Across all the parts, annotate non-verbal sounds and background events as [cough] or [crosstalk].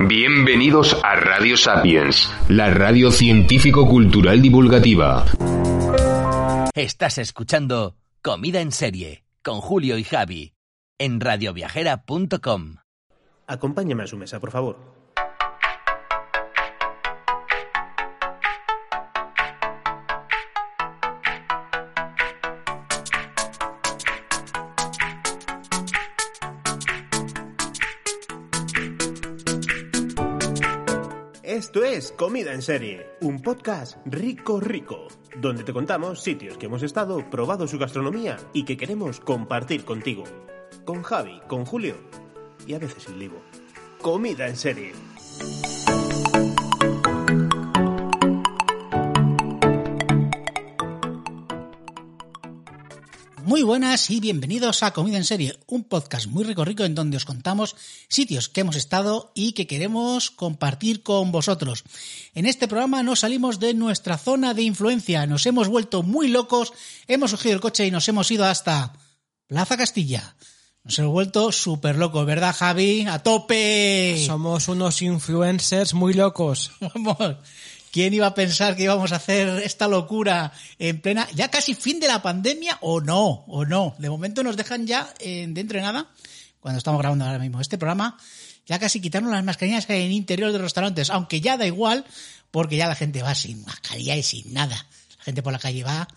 Bienvenidos a Radio Sapiens, la radio científico-cultural divulgativa. Estás escuchando Comida en Serie con Julio y Javi en radioviajera.com. Acompáñame a su mesa, por favor. Esto es Comida en Serie, un podcast rico rico, donde te contamos sitios que hemos estado, probado su gastronomía y que queremos compartir contigo. Con Javi, con Julio y a veces el Livo. Comida en Serie. Muy buenas y bienvenidos a Comida en Serie, un podcast muy rico rico en donde os contamos sitios que hemos estado y que queremos compartir con vosotros. En este programa no salimos de nuestra zona de influencia, nos hemos vuelto muy locos, hemos cogido el coche y nos hemos ido hasta Plaza Castilla. Nos hemos vuelto súper locos, ¿verdad Javi? ¡A tope! Somos unos influencers muy locos. [laughs] Vamos. ¿Quién iba a pensar que íbamos a hacer esta locura en plena, ya casi fin de la pandemia o no, o no? De momento nos dejan ya eh, dentro de nada, cuando estamos grabando ahora mismo este programa, ya casi quitarnos las mascarillas en interior de los restaurantes, aunque ya da igual, porque ya la gente va sin mascarilla y sin nada. La gente por la calle va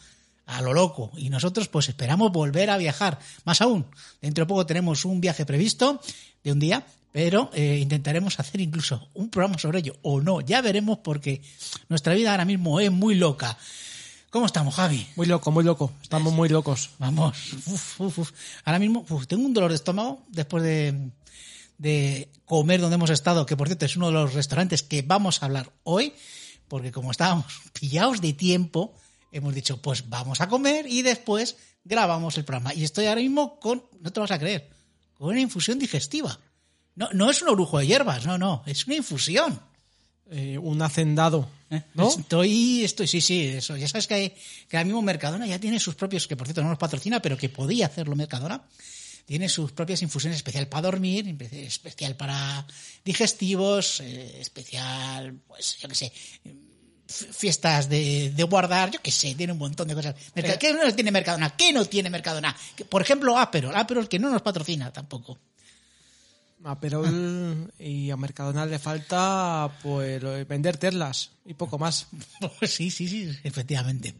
a lo loco y nosotros pues esperamos volver a viajar. Más aún, dentro de poco tenemos un viaje previsto de un día pero eh, intentaremos hacer incluso un programa sobre ello o no, ya veremos porque nuestra vida ahora mismo es muy loca. ¿Cómo estamos, Javi? Muy loco, muy loco. Estamos muy locos. Vamos. Uf, uf, uf. Ahora mismo tengo un dolor de estómago después de, de comer donde hemos estado, que por cierto es uno de los restaurantes que vamos a hablar hoy, porque como estábamos [laughs] pillados de tiempo, hemos dicho, pues vamos a comer y después grabamos el programa. Y estoy ahora mismo con, no te vas a creer, con una infusión digestiva. No, no es un orujo de hierbas, no, no, es una infusión. Eh, un hacendado, ¿no? Estoy, estoy, sí, sí, eso. Ya sabes que, hay, que ahora mismo Mercadona ya tiene sus propios, que por cierto no nos patrocina, pero que podía hacerlo Mercadona. Tiene sus propias infusiones especial para dormir, especial para digestivos, eh, especial, pues, yo qué sé, fiestas de, de, guardar, yo qué sé, tiene un montón de cosas. Mercad ¿Qué no tiene Mercadona? ¿Qué no tiene Mercadona? Por ejemplo, Aperol, Aperol que no nos patrocina tampoco. A Perol y a Mercadona le falta pues vender terlas y poco más. [laughs] sí, sí, sí, efectivamente.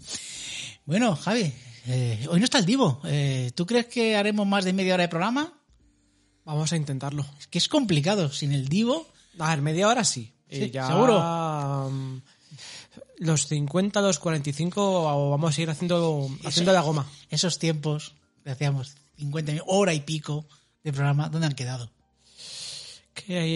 Bueno, Javi, eh, hoy no está el Divo. Eh, ¿Tú crees que haremos más de media hora de programa? Vamos a intentarlo. Es que es complicado sin el Divo. A ver, media hora sí. ¿Sí? Eh, ya, ¿Seguro? um, los 50, los 45 vamos a ir haciendo, haciendo la goma. Esos tiempos hacíamos 50 hora y pico de programa, ¿dónde han quedado?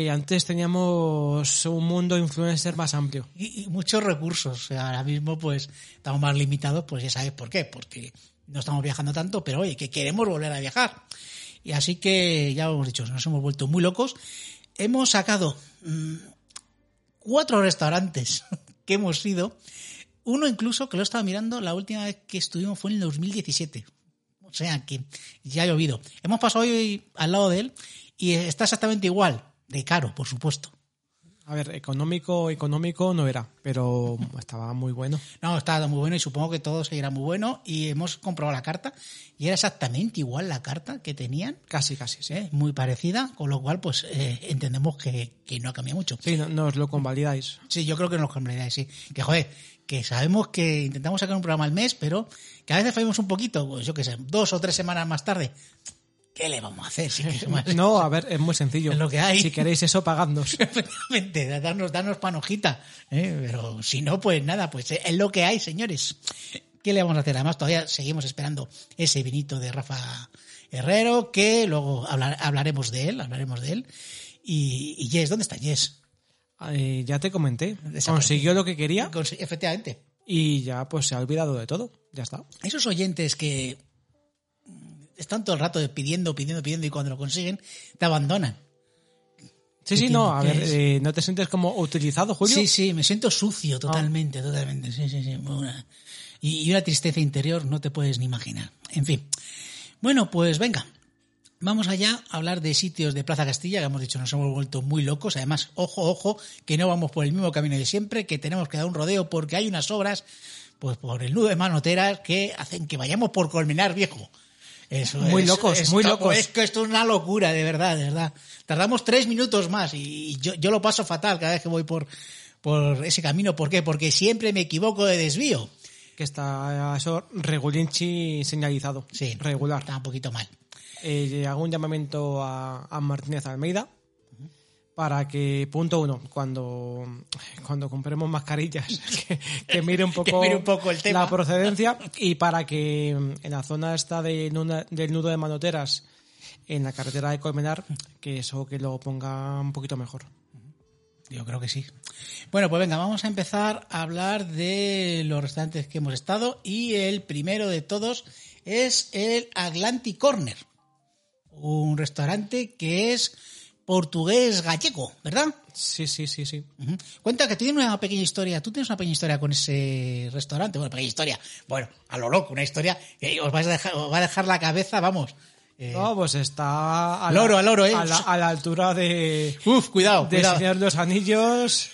Antes teníamos un mundo influencer más amplio. Y, muchos recursos. Ahora mismo pues estamos más limitados, pues ya sabes por qué, porque no estamos viajando tanto, pero oye, que queremos volver a viajar. Y así que ya hemos dicho, nos hemos vuelto muy locos. Hemos sacado mmm, cuatro restaurantes [laughs] que hemos ido. Uno incluso que lo estaba mirando, la última vez que estuvimos fue en el 2017. O sea que ya ha llovido. Hemos pasado hoy al lado de él y está exactamente igual de caro, por supuesto. A ver, económico, económico no era, pero estaba muy bueno. No, estaba muy bueno y supongo que todo seguirá muy bueno. Y hemos comprobado la carta y era exactamente igual la carta que tenían. Casi, casi, sí. ¿eh? Muy parecida, con lo cual, pues eh, entendemos que, que, no ha cambiado mucho. Sí, no, nos lo convalidáis. Sí, yo creo que nos lo convalidáis, sí. Que joder, que sabemos que intentamos sacar un programa al mes, pero que a veces fallamos un poquito, pues yo qué sé, dos o tres semanas más tarde. ¿Qué le vamos a hacer? Si [laughs] no, a ver, es muy sencillo. Es lo que hay. Si queréis eso, pagadnos. [laughs] Efectivamente, darnos, darnos panojita. ¿eh? Pero si no, pues nada, pues es lo que hay, señores. ¿Qué le vamos a hacer? Además, todavía seguimos esperando ese vinito de Rafa Herrero, que luego hablar, hablaremos de él, hablaremos de él. Y, y Jess, ¿dónde está Jess? Eh, ya te comenté. Consiguió lo que quería. Efectivamente. Y ya pues se ha olvidado de todo. Ya está. Esos oyentes que están todo el rato pidiendo, pidiendo, pidiendo y cuando lo consiguen te abandonan. Sí, sí, no, a ver, eh, ¿no te sientes como utilizado, Julio? Sí, sí, me siento sucio totalmente, ah. totalmente, sí, sí, sí. Una, y, y una tristeza interior no te puedes ni imaginar. En fin. Bueno, pues venga, Vamos allá a hablar de sitios de Plaza Castilla, que hemos dicho nos hemos vuelto muy locos. Además, ojo, ojo, que no vamos por el mismo camino de siempre, que tenemos que dar un rodeo porque hay unas obras, pues por el nudo de manoteras, que hacen que vayamos por Colmenar Viejo. Eso Muy es- locos, es- muy locos. Es que esto es una locura, de verdad, de verdad. Tardamos tres minutos más y yo, yo lo paso fatal cada vez que voy por, por ese camino. ¿Por qué? Porque siempre me equivoco de desvío. Que está eso regulinchi señalizado. Sí, Regular. Está un poquito mal. Eh, hago un llamamiento a, a Martínez Almeida para que, punto uno, cuando, cuando compremos mascarillas, [laughs] que, que mire un [laughs] poco, Que mire un poco el tema. la procedencia y para que en la zona esta de del nudo de manoteras, en la carretera de Colmenar, que eso que lo ponga un poquito mejor. Yo creo que sí. Bueno, pues venga, vamos a empezar a hablar de los restaurantes que hemos estado y el primero de todos es el Atlantic Corner, un restaurante que es portugués gallego, ¿verdad? Sí, sí, sí, sí. Ujú. Cuenta que tiene una pequeña historia. Tú tienes una pequeña historia con ese restaurante. Bueno, pequeña historia. Bueno, a lo loco, una historia que os, vais a dejar, os va a dejar la cabeza, vamos. eh, No, pues está Al oro, al oro, ¿eh? A la, a la altura de, Uf, cuidado, de cuidado. Señor de los Anillos,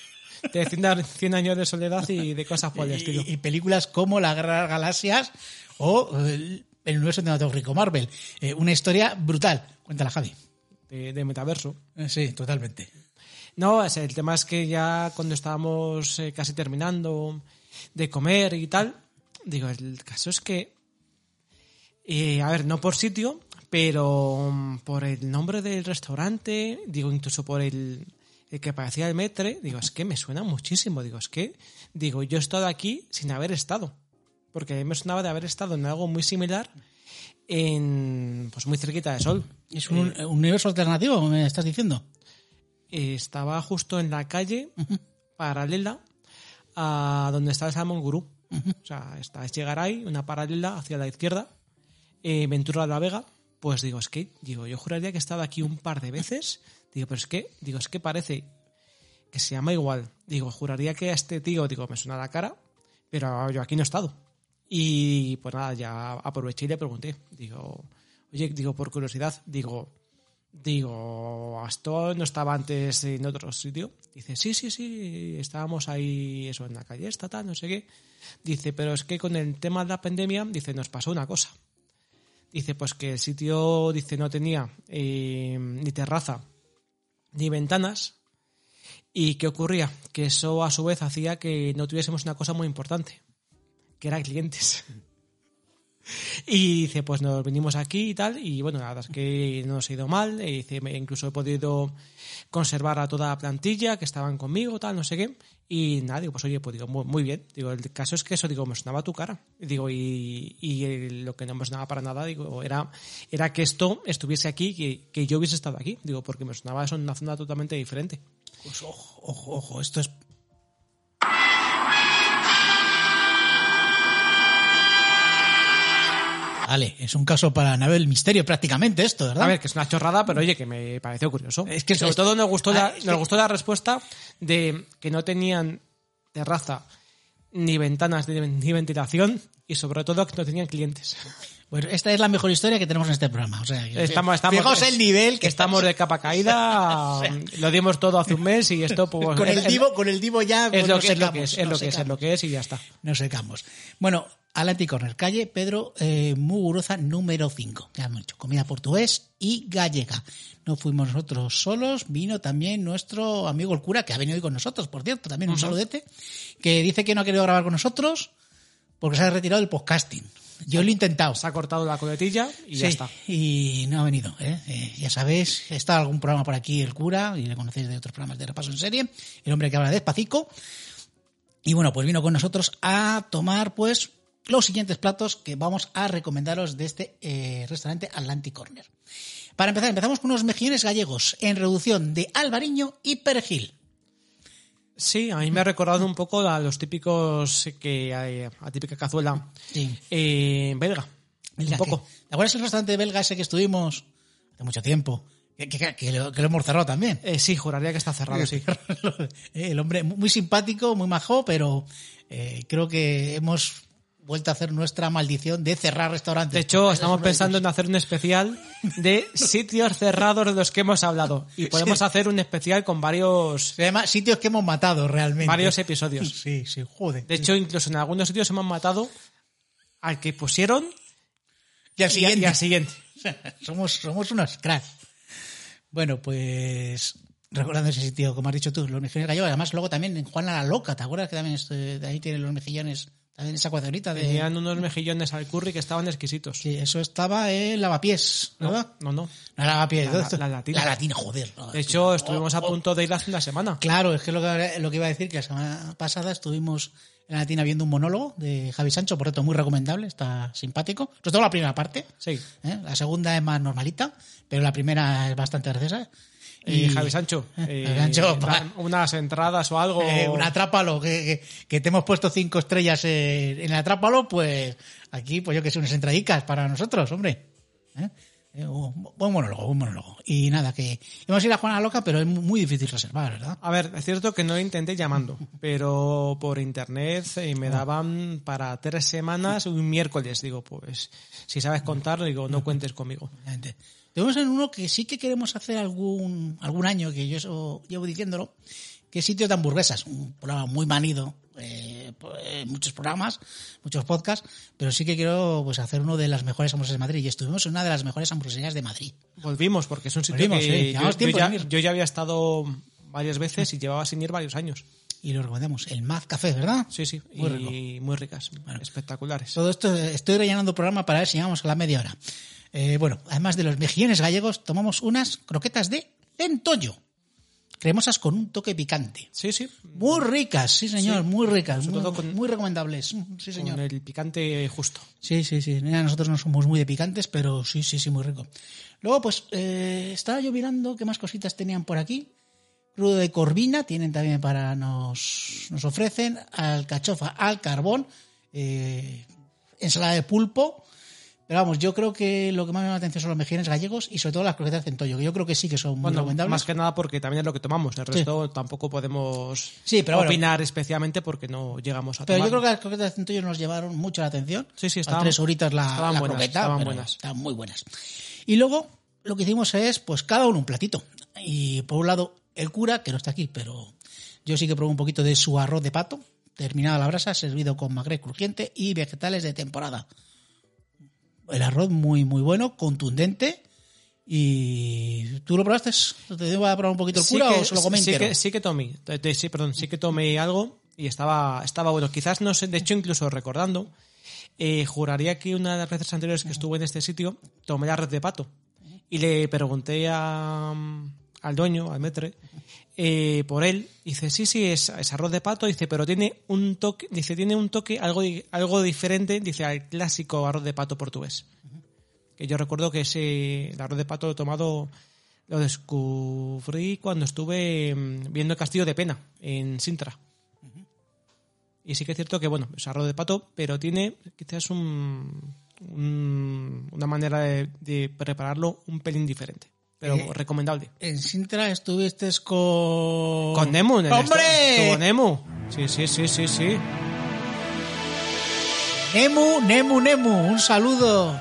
de 100, a- 100 años de soledad y de cosas por el estilo. y, y películas como La Guerra de las Galaxias o el, universo cinematográfico Marvel. Eh, una historia brutal. Cuéntala, Javi. De, de metaverso. Eh, sí, totalmente. No, es- el tema es que ya cuando estábamos eh, casi terminando de comer y tal, digo, el caso es que, eh, a ver, no por sitio, pero mm, por el nombre del restaurante, digo, incluso por el, el que parecía el metre, digo, es que me suena muchísimo, digo, es que, digo, yo he estado aquí sin haber estado, porque a mí me sonaba de haber estado en algo muy similar en, pues muy cerquita de Sol. ¿Es un, un universo alternativo, me estás diciendo? Eh, estaba justo en la calle paralela a donde está el Salmon Gurú. O sea, está es llegar ahí, una paralela hacia la izquierda, eh, Ventura de la Vega. Pues digo, es que, digo, yo juraría que he estado aquí un par de veces. Digo, pero es que, digo, es que parece que se llama igual. Digo, juraría que a este tío, digo, me suena la cara, pero yo aquí no he estado. Y pues nada, ya aproveché y le pregunté. Digo, oye, digo, por curiosidad, digo, Digo, ¿esto no estaba antes en otro sitio? Dice, sí, sí, sí, estábamos ahí, eso, en la calle esta, tal, no sé qué. Dice, pero es que con el tema de la pandemia, dice, nos pasó una cosa. Dice, pues que el sitio, dice, no tenía eh, ni terraza ni ventanas. ¿Y qué ocurría? Que eso a su vez hacía que no tuviésemos una cosa muy importante, que eran clientes. [laughs] Y dice, pues nos venimos aquí y tal, y bueno, la verdad es que no nos ha ido mal, y dice, incluso he podido conservar a toda la plantilla que estaban conmigo, tal, no sé qué, y nada, digo, pues oye, pues digo, muy, bien, digo, el caso es que eso, digo, me sonaba tu cara, digo, y, y lo que no me sonaba para nada, digo, era, era que esto estuviese aquí, que, que yo hubiese estado aquí, digo, porque me sonaba eso en una zona totalmente diferente. Pues ojo, ojo, ojo, esto es... Vale, es un caso para nave del misterio prácticamente esto, ¿verdad? A ver, que es una chorrada, pero oye, que me pareció curioso. Es que sobre es- todo nos gustó, la, Ah, es nos que- gustó la respuesta de que no tenían terraza, ni ventanas, ni, ventilación, y sobre todo que no tenían clientes. Bueno, esta es la mejor historia que tenemos en este programa. O sea, Estamos, estamos, fijaos el nivel que estamos de capa caída, [laughs] lo dimos todo hace un mes y esto pues, con el divo, con el divo ya es, lo que, es lo secamos, que es, lo que es, es lo que es y ya está. Nos secamos. Bueno, Atlantic Corner, calle Pedro eh, Muguruza número 5. Ya hemos dicho, comida portugués y gallega. No fuimos nosotros solos, vino también nuestro amigo el cura, que ha venido hoy con nosotros, por cierto, también un saludete, que dice que no ha querido grabar con nosotros porque se ha retirado del podcasting. Yo lo he intentado. Se ha cortado la coletilla y ya está. Y no ha venido. ¿eh? Eh, ya sabéis, está algún programa por aquí, el cura, y le conocéis de otros programas de repaso en serie, el hombre que habla despacito. Y bueno, pues vino con nosotros a tomar pues los siguientes platos que vamos a recomendaros de este eh, restaurante Atlantic Corner. Para empezar, empezamos con unos mejillones gallegos en reducción de albariño y perejil. Sí, a mí me ha recordado un poco a los típicos que hay, a típica cazuela Sí. eh, belga. Un poco. que- ¿Te acuerdas el restaurante belga ese que estuvimos hace mucho tiempo? Que, que- que lo, que lo hemos cerrado también. Eh, sí, juraría que está cerrado, sí. [laughs] El hombre muy simpático, muy majo, pero eh, creo que hemos vuelto a hacer nuestra maldición de cerrar restaurantes. De hecho, estamos pensando en hacer un especial de [laughs] sitios cerrados de los que hemos hablado. Y podemos hacer un especial con varios, Se llama sitios que hemos matado realmente. varios episodios. Sí, sí, joder. De hecho, incluso en algunos sitios hemos matado al que pusieron y al siguiente. y al siguiente. [laughs] somos, somos unos cracks. Bueno, pues recordando ese sitio, como has dicho tú, los mejillones gallegos. Además, luego también en Juana la Loca, ¿te acuerdas que también de ahí tienen los mejillones? También esa cuadrita de... Tenían unos mejillones al curry que estaban exquisitos. Sí, eso estaba en Lavapiés, ¿verdad? No, no. No, Lavapiés. La- ¿dónde está? la latina. La latina, joder. De hecho, estuvimos a punto de ir hace una semana. Claro, es que lo que, lo que iba a decir, que la semana pasada estuvimos en la latina viendo un monólogo de Javi Sancho, por cierto, muy recomendable, está simpático. Sobre todo la primera parte. Sí. ¿eh? La segunda es más normalita, pero la primera es bastante graciosa. Y Javi Sancho, [laughs] eh, Sancho, dan unas entradas o algo. Eh, un atrápalo, que, que, que te hemos puesto cinco estrellas en, el atrápalo, pues aquí, pues yo que sé, unas entradicas para nosotros, hombre. ¿Eh? Un buen monólogo, buen monólogo. Y nada, que íbamos a ir a Juana Loca, pero es mu- muy difícil reservar, ¿verdad? A ver, es cierto que no lo intenté llamando, [laughs] pero por internet me daban para tres semanas un miércoles. Digo, pues si sabes contar, digo, no cuentes conmigo. Tenemos en uno que sí que queremos hacer algún, algún año, que yo eso llevo diciéndolo, que es sitio de hamburguesas, un programa muy manido, eh, pues, muchos programas, muchos podcasts, pero sí que quiero pues hacer uno de las mejores hamburguesas de Madrid. Y estuvimos en una de las mejores hamburgueserías de Madrid. Volvimos, porque es un sitio Volvimos, sí, que yo, llevamos yo tiempo ya, yo ya había estado varias veces y llevaba sin ir varios años. Y lo recomendamos, el Maz Café, ¿verdad? Sí, sí, Muy y muy ricas, espectaculares. Todo esto eh, estoy rellenando programa para ver si llegamos a la media hora. Eh, bueno, además de los mejillones gallegos, tomamos unas croquetas de lentollo, cremosas con un toque picante. Sí, sí, Muy ricas, sí señor, Sí, muy ricas, sobre muy, todo con- muy recomendables. Mm, Sí señor. con el picante justo. Sí, sí, sí. Mira, nosotros no somos muy de picantes, pero sí, sí, sí, muy rico. Luego, pues, eh, estaba yo mirando qué más cositas tenían por aquí. Crudo de corvina tienen también para nos, nos ofrecen alcachofa al carbón, eh, ensalada de pulpo. Pero vamos, yo creo que lo que más me llama la atención son los mejillones gallegos y sobre todo las croquetas de centollo, que yo creo que sí que son muy Bueno, recomendables. más que nada porque también es lo que tomamos. El resto tampoco podemos Sí, pero bueno. opinar especialmente porque no llegamos a Pero tomar. yo creo que las croquetas de centollo nos llevaron mucho la atención. Sí, sí, A estaban- tres horitas la, estaban la buenas, croqueta, estaban buenas. estaban muy buenas. Y luego lo que hicimos es, pues cada uno un platito. Y por un lado, el cura, que no está aquí, pero yo sí que probé un poquito de su arroz de pato, terminado a la brasa, servido con magre crujiente y vegetales de temporada. El arroz muy, muy bueno, contundente. ¿Y tú lo probaste? ¿Te iba a probar un poquito el cura o se lo comé sí entero? que, sí que tomé, sí, perdón, sí que tomé algo y estaba, estaba bueno. Quizás no sé, de hecho, incluso recordando, eh, juraría que una de las veces anteriores que estuve en este sitio tomé la red de pato y le pregunté a, al dueño, al metre, eh, por él. Dice, sí, sí, es, arroz de pato. Dice, pero tiene un toque, dice, tiene un toque algo, algo diferente, dice, al clásico arroz de pato portugués. Que yo recuerdo que ese el arroz de pato lo he tomado, lo descubrí cuando estuve mm, viendo el Castillo de Pena en Sintra. Y sí que es cierto que, bueno, es arroz de pato, pero tiene quizás un- una manera de, de prepararlo un pelín diferente. Pero Eh, recomendable. En Sintra estuviste con... Con Nemu, en el ¡Hombre! estu- estuvo Nemu. Sí, sí, sí, sí, sí. Nemu, Nemu, Nemu, un saludo.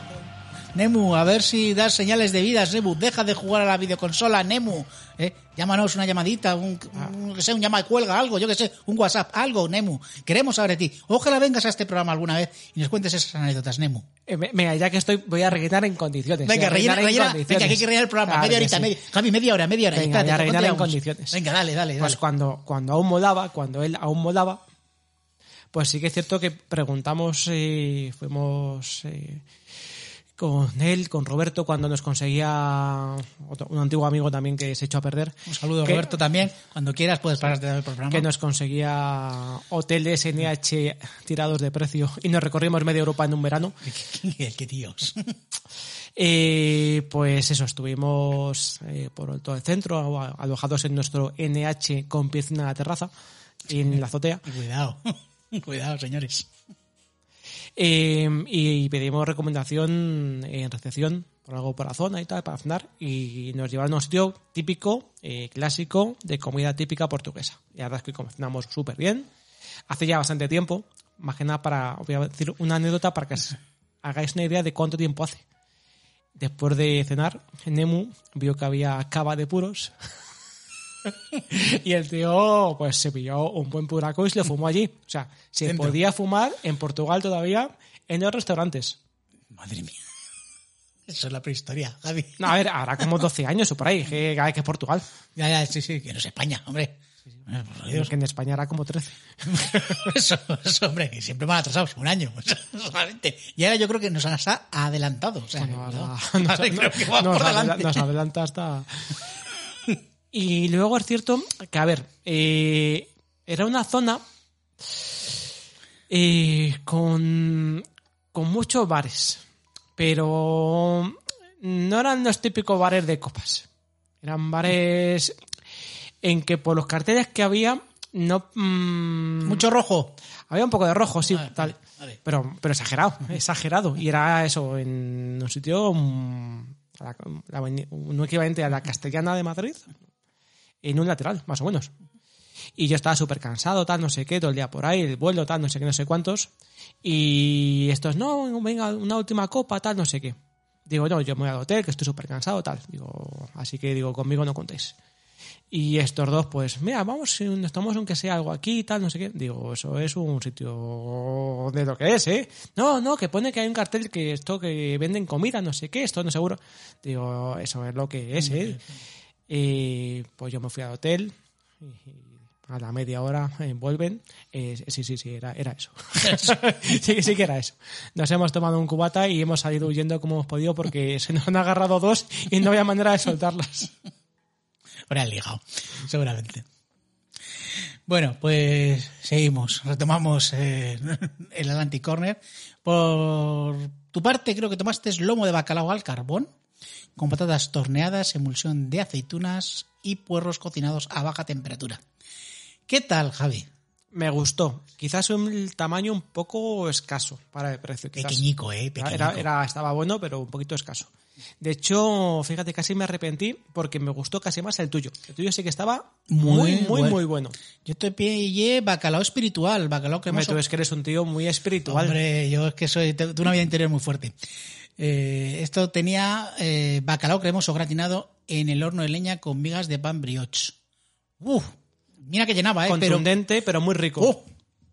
Nemu, a ver si das señales de vida, Nemu. Deja de jugar a la videoconsola, Nemu. ¿eh? Llámanos una llamadita, un, un- que sé, un llama y cuelga, algo, yo que sé, un WhatsApp, algo, Nemu. Queremos saber de ti. Ojalá vengas a este programa alguna vez y nos cuentes esas anécdotas, Nemu. Eh, ve- Venga, ya que estoy, voy a rellenar en condiciones. Venga, rellena, rellenar rellena. Venga, que hay que rellenar el programa. Claro media horita, sí. media. Javi, media hora, media hora. Venga, Espérate, voy a ¿cuánto rellenar en condiciones. Venga, dale, dale, dale. Pues cuando, cuando aún molaba, cuando él aún molaba, pues sí que es cierto que preguntamos, eh, fuimos eh, con él, con Roberto, cuando nos conseguía otro- un antiguo amigo también que se echó a perder. Un saludo, que- Roberto, también. Cuando quieras puedes pararte de ver el programa. que nos conseguía hoteles NH tirados de precio y nos recorrimos media Europa en un verano. [laughs] Qué qué tíos. [laughs] Eh, pues eso, estuvimos eh, por todo el centro, alojados en nuestro NH con piscina en la terraza, en la azotea. [laughs] Cuidado. Cuidado, señores. Eh, y pedimos recomendación en recepción por algo por la zona y tal, para cenar. Y nos llevaron a un sitio típico, eh, clásico, de comida típica portuguesa. Y la verdad es que cocinamos súper bien. Hace ya bastante tiempo, Más que nada para, voy a decir una anécdota para que os [laughs] hagáis una idea de cuánto tiempo hace. Después de cenar, Nemu vio que había cava de puros. [laughs] [laughs] y el tío, pues se pilló un buen puraco y se lo fumó allí. O sea, se Dentro. podía fumar en Portugal todavía en los restaurantes. Madre mía. Eso es la prehistoria, Javi. No, a ver, hará como 12 años o por ahí, que, que es Portugal. Ya, ya, sí, sí, que no es España, hombre. Dios. Que en España hará como 13. [laughs] Eso, eso, hombre, que siempre van atrasados un año. [laughs] solamente. Y ahora yo creo que nos ha adelantado. O sea, Bueno, ahora- no, ahora nos adelanta hasta... Y luego es cierto que, a ver, eh, era una zona eh, con, con muchos bares, pero no eran los típicos bares de copas. Eran bares en que por los carteles que había no... mm, Mucho rojo. había un poco de rojo, sí, Vale, tal. vale. Pero, pero exagerado, exagerado. Y era eso, en un sitio, a la- la un equivalente a la Castellana de Madrid, en un lateral, más o menos. Y yo estaba súper cansado, tal, no sé qué, todo el día por ahí, el vuelo, tal, no sé qué, no sé cuántos. Y estos, no, venga, una última copa, tal, no sé qué. Digo, no, yo me voy al hotel, que estoy súper cansado, tal. Digo, así que digo, conmigo no contéis. Y estos dos, pues, mira, vamos, nos tomamos aunque sea algo aquí tal, no sé qué. Digo, eso es un sitio de lo que es, ¿eh? No, no, que pone que hay un cartel que esto que venden comida, no sé qué, esto no seguro. Digo, eso es lo que es, ¿eh? Y pues yo me fui al hotel y a la media hora eh, vuelven. Eh, sí, sí, sí, era, era eso. [laughs] sí, sí que era eso. Nos hemos tomado un cubata y hemos salido huyendo como hemos podido porque se nos han agarrado dos y no había manera de soltarlas. Ahora el ligado, seguramente. Bueno, pues seguimos. Retomamos eh, el Atlantic Corner. Por tu parte, creo que tomaste lomo de bacalao al carbón, con patatas torneadas, emulsión de aceitunas y puerros cocinados a baja temperatura. ¿Qué tal, Javi? Me gustó. Quizás un tamaño un poco escaso para el precio. quizás. Pequeñico, eh, pequeñico. era- era- estaba bueno, pero un poquito escaso. De hecho, fíjate, casi me arrepentí porque me gustó casi más el tuyo. El tuyo sí que estaba muy, muy, bueno. muy bueno. Yo te pillé bacalao espiritual, bacalao Hombre, cremoso. tú es que eres un tío muy espiritual. Hombre, yo es que soy de una vida interior muy fuerte. Eh, esto tenía eh, bacalao cremoso gratinado en el horno de leña con migas de pan brioche. Uf, mira que llenaba, ¿eh? Contundente, pero, muy rico. ¡Oh!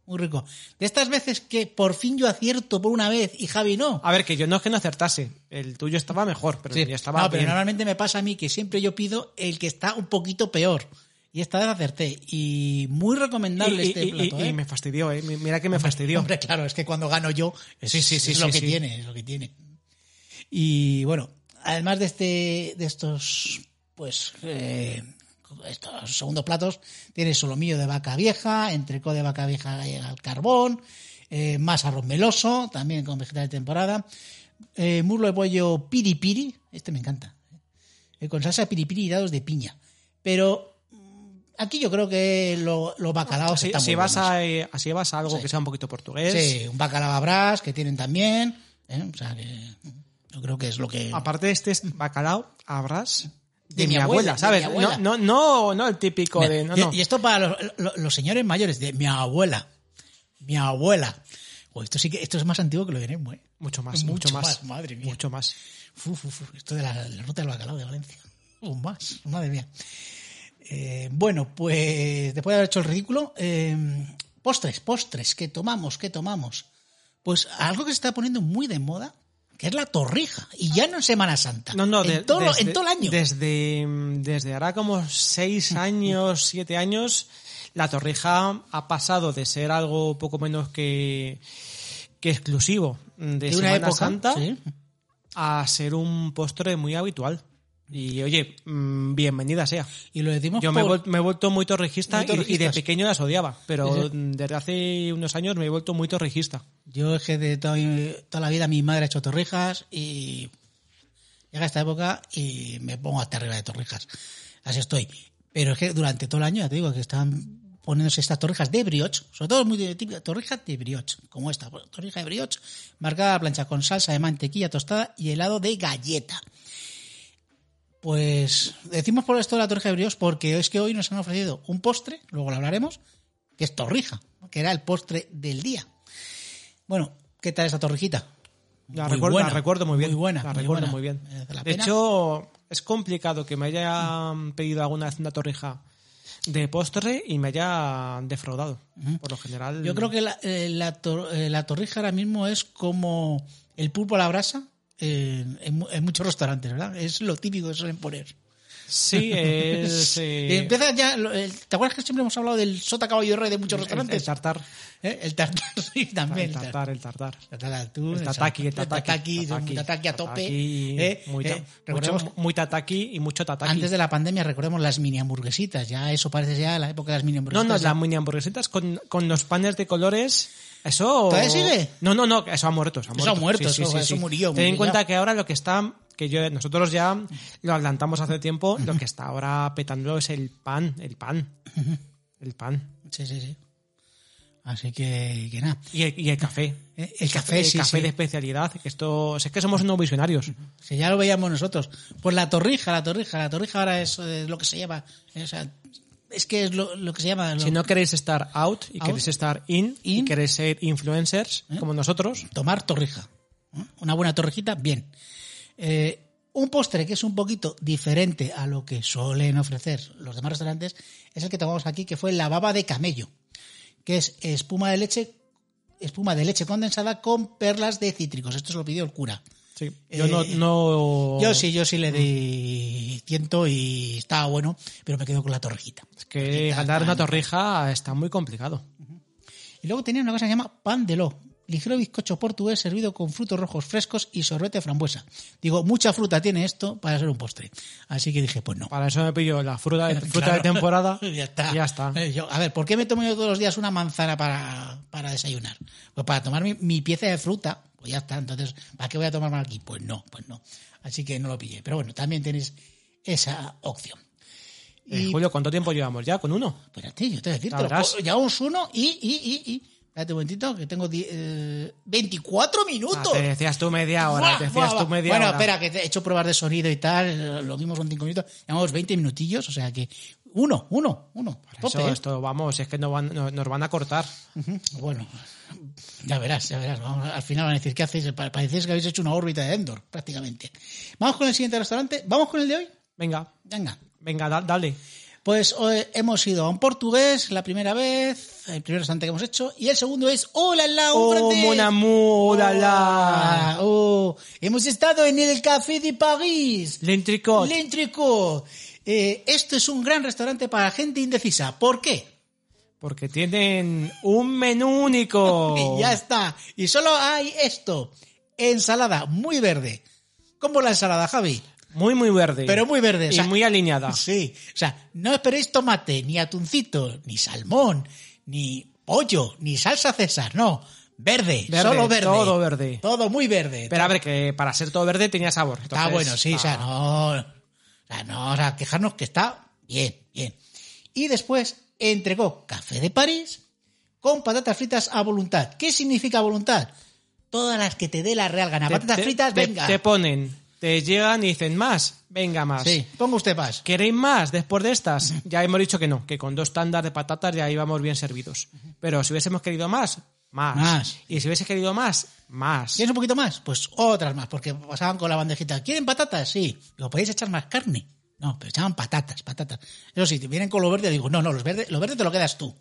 muy rico. De estas veces que por fin yo acierto por una vez y Javi no. A ver, que yo no es que no acertase. El tuyo estaba mejor, pero Sí. el mío estaba No, pero bien. normalmente me pasa a mí que siempre yo pido el que está un poquito peor. Y esta vez acerté. Y muy recomendable y, este y- plato, y ¿eh? me fastidió, ¿eh? Mira que me fastidió. Hombre, claro, es que cuando gano yo, es, Sí, sí, sí, es lo que tiene, es lo que tiene. Y bueno, además de este, de estos, pues, eh, estos segundos platos, tiene solomillo de vaca vieja, entrecó de vaca vieja al carbón, eh, más arroz meloso, también con vegetales de temporada, eh, muslo de pollo piripiri, este me encanta, eh, con salsa piripiri y dados de piña. Pero mm, aquí yo creo que lo- los bacalaos Si, están si muy vas buenos. a, así vas a algo que sea un poquito portugués. Sí, un bacalao a brás que tienen también. ¿eh? O sea que yo creo que es lo que. Aparte, este es bacalao, abras de, De mi abuela, de ¿sabes? mi abuela. No, no, no, no el típico Mira, de. No, y, no. y esto para los, los- los señores mayores de mi abuela. Mi abuela. Joder, esto sí que esto es más antiguo que lo de Nemo, ¿eh? Mucho más, Mucho mucho, más. más, madre mía. Mucho más. Esto de la, la ruta del bacalao de Valencia. Un más, madre mía. Eh, bueno, pues después de haber hecho el ridículo, eh, postres, postres, ¿qué tomamos? ¿Qué tomamos? Pues algo que se está poniendo muy de moda, que es la torrija. Y ya no en Semana Santa. No, no, en, de- todo, desde, en todo el año. Desde, desde ahora como seis años, siete años, la torrija ha pasado de ser algo poco menos que, que exclusivo de, de una Semana época. Santa sí. a ser un postre muy habitual. Y oye, mm, bienvenida sea. Y lo decimos Yo me he, por- vuel- me he vuelto muy torrijista, Muy y- y, de pequeño las odiaba, pero Sí, desde hace unos años me he vuelto muy torrijista. Yo es que de toda, toda la vida mi madre ha hecho torrijas y llega esta época y me pongo hasta arriba de torrijas. Así estoy. Pero es que durante todo el año, ya te digo, que están poniéndose estas torrijas de brioche, sobre todo muy de típica, torrijas de brioche, como esta, torrija de brioche, marcada a plancha con salsa de mantequilla tostada y helado de galleta. Pues decimos por esto de la torrija de brioche porque es que hoy nos han ofrecido un postre, luego lo hablaremos, que es torrija, que era el postre del día. Bueno, ¿qué tal esa torrijita? La, Muy recuerdo, buena, la recuerdo muy bien. muy buena, La muy recuerdo buena. muy bien. De hecho, es complicado que me hayan pedido alguna vez una torrija de postre y me haya defraudado. Por lo general. Yo creo que la, eh, la, tor- eh, la torrija ahora mismo es como el pulpo a la brasa en, en en muchos restaurantes, ¿verdad? Es lo típico que suelen poner. Sí, [laughs] es. eh, empieza ya, el- ¿te acuerdas que siempre hemos hablado del sota caballo rey de muchos el, el restaurantes? tartar. ¿Eh? El tartar, [laughs] sí, también. El tartar, el tartar. El atún, El tataki, el el tataki. tataki, tataki, tataki a tope. tataki, ¿eh? muy, Eh, ta- recordemos mucho- muy tataki y mucho tataki. Antes de la pandemia, recordemos las mini hamburguesitas. Ya eso parece ya la época de las mini No, hamburguesitas. no, Ya- las mini hamburguesitas con, con los panes de colores. Eso. ¿Todavía sigue? No, no, no, eso ha muerto. Eso ha Eso muerto, ha muerto, eso- eso murió, Ten en cuenta que ahora lo que está. Que yo, nosotros ya lo adelantamos hace tiempo. Lo que está ahora petando es el pan. El pan. El pan. Sí, sí, sí. Así que, que nada. Y el, y el café. Eh, el café, el sí, café sí. de especialidad. Que esto. Es que somos unos visionarios. Si ya lo veíamos nosotros. Pues la torrija, la torrija, la torrija ahora es eh, lo que se eh, o sea, es que es lo, lo que se llama. lo- Si no queréis estar out y Out. queréis estar in, y queréis ser influencers ¿Eh? como nosotros, tomar torrija. ¿eh? Una buena torrijita, bien. Eh, un postre que es un poquito diferente a lo que suelen ofrecer los demás restaurantes es el que tomamos aquí, que fue la baba de camello, que es espuma de leche, espuma de leche condensada con perlas de cítricos. Esto se lo pidió el cura. Sí, yo no, Eh, no- Yo sí, yo sí le di ciento y estaba bueno, pero me quedo con la torrijita. Es que ganar una torrija está muy complicado. Y luego tenía una cosa que se llama pan de lo. Ligero bizcocho portugués servido con frutos rojos frescos y sorbete de frambuesa. Digo, mucha fruta tiene esto para ser un postre. Así que dije, pues no. Para eso me pillo la fruta de, [laughs] fruta Claro. de temporada. [laughs] ya está. y ya está. Eh, yo- a ver, ¿por qué me tomo yo todos los días una manzana para, para desayunar? Pues para tomar mi, mi pieza de fruta, pues ya está. Entonces, ¿para qué voy a tomarme aquí? Pues no, pues no. Así que no lo pillé. Pero bueno, también tenéis esa opción. Eh, Julio, ¿cuánto tiempo llevamos ya con uno? Espérate, yo te voy a decir, llevamos uno y, y, y, y. Espérate un momentito, que tengo eh, 24 minutos. Ah, te decías tú media hora, Buah, te decías buah, tú media bueno, hora. espera, que he hecho pruebas de sonido y tal, eh, lo mismo son 5 minutos, llevamos 20 minutillos, o sea que uno, uno, uno. Por eso, ¿eh? esto, vamos, es que no van- no- nos van a cortar. Bueno, ya verás, ya verás. Vamos, al final van a decir, ¿qué hacéis? Pa- Parecéis que habéis hecho una órbita de Endor, prácticamente. Vamos con el siguiente restaurante. ¿Vamos con el de hoy? Venga, Venga. venga, da- dale. Pues eh, hemos ido a un portugués la primera vez, el primer restaurante que hemos hecho, y el segundo es ¡Hola, la un Oh, mon amour, la, la. Ah, oh, hemos estado en el Café de París. L'entricot. L'Entricot. Eh, esto es un gran restaurante para gente indecisa. ¿Por qué? Porque tienen un menú único. [laughs] Y ya está. Y solo hay esto. Ensalada muy verde. ¿Cómo la ensalada, Javi? Muy, muy verde. Pero muy verde. o Y sea, muy alineada. Sí. O sea, no esperéis tomate, ni atuncito, ni salmón, ni pollo, ni salsa César. No. Verde. Verde, solo verde. todo verde. Todo muy verde. Pero a ver, que para ser todo verde tenía sabor. Está Entonces, bueno, sí, o sea, ah, no. O sea, no, o sea, quejarnos que está bien, bien. Y después entregó café de París con patatas fritas a voluntad. ¿Qué significa voluntad? Todas las que te dé la real gana. Patatas te- fritas, te- venga. Te ponen, te llegan y dicen más. Venga, más. Sí, ponga usted más. ¿Queréis más después de estas? Ya hemos dicho que no, que con dos tandas de patatas ya íbamos bien servidos. Pero si hubiésemos querido más, más. Más. Y si hubiese querido más, más. ¿Quieres un poquito más? Pues otras más, porque pasaban con la bandejita. ¿Quieren patatas? Sí. Digo, ¿podéis echar más carne? No, pero echaban patatas, patatas. Eso sí, te vienen con lo verde, digo, no, no, los verdes, los verdes te lo quedas tú.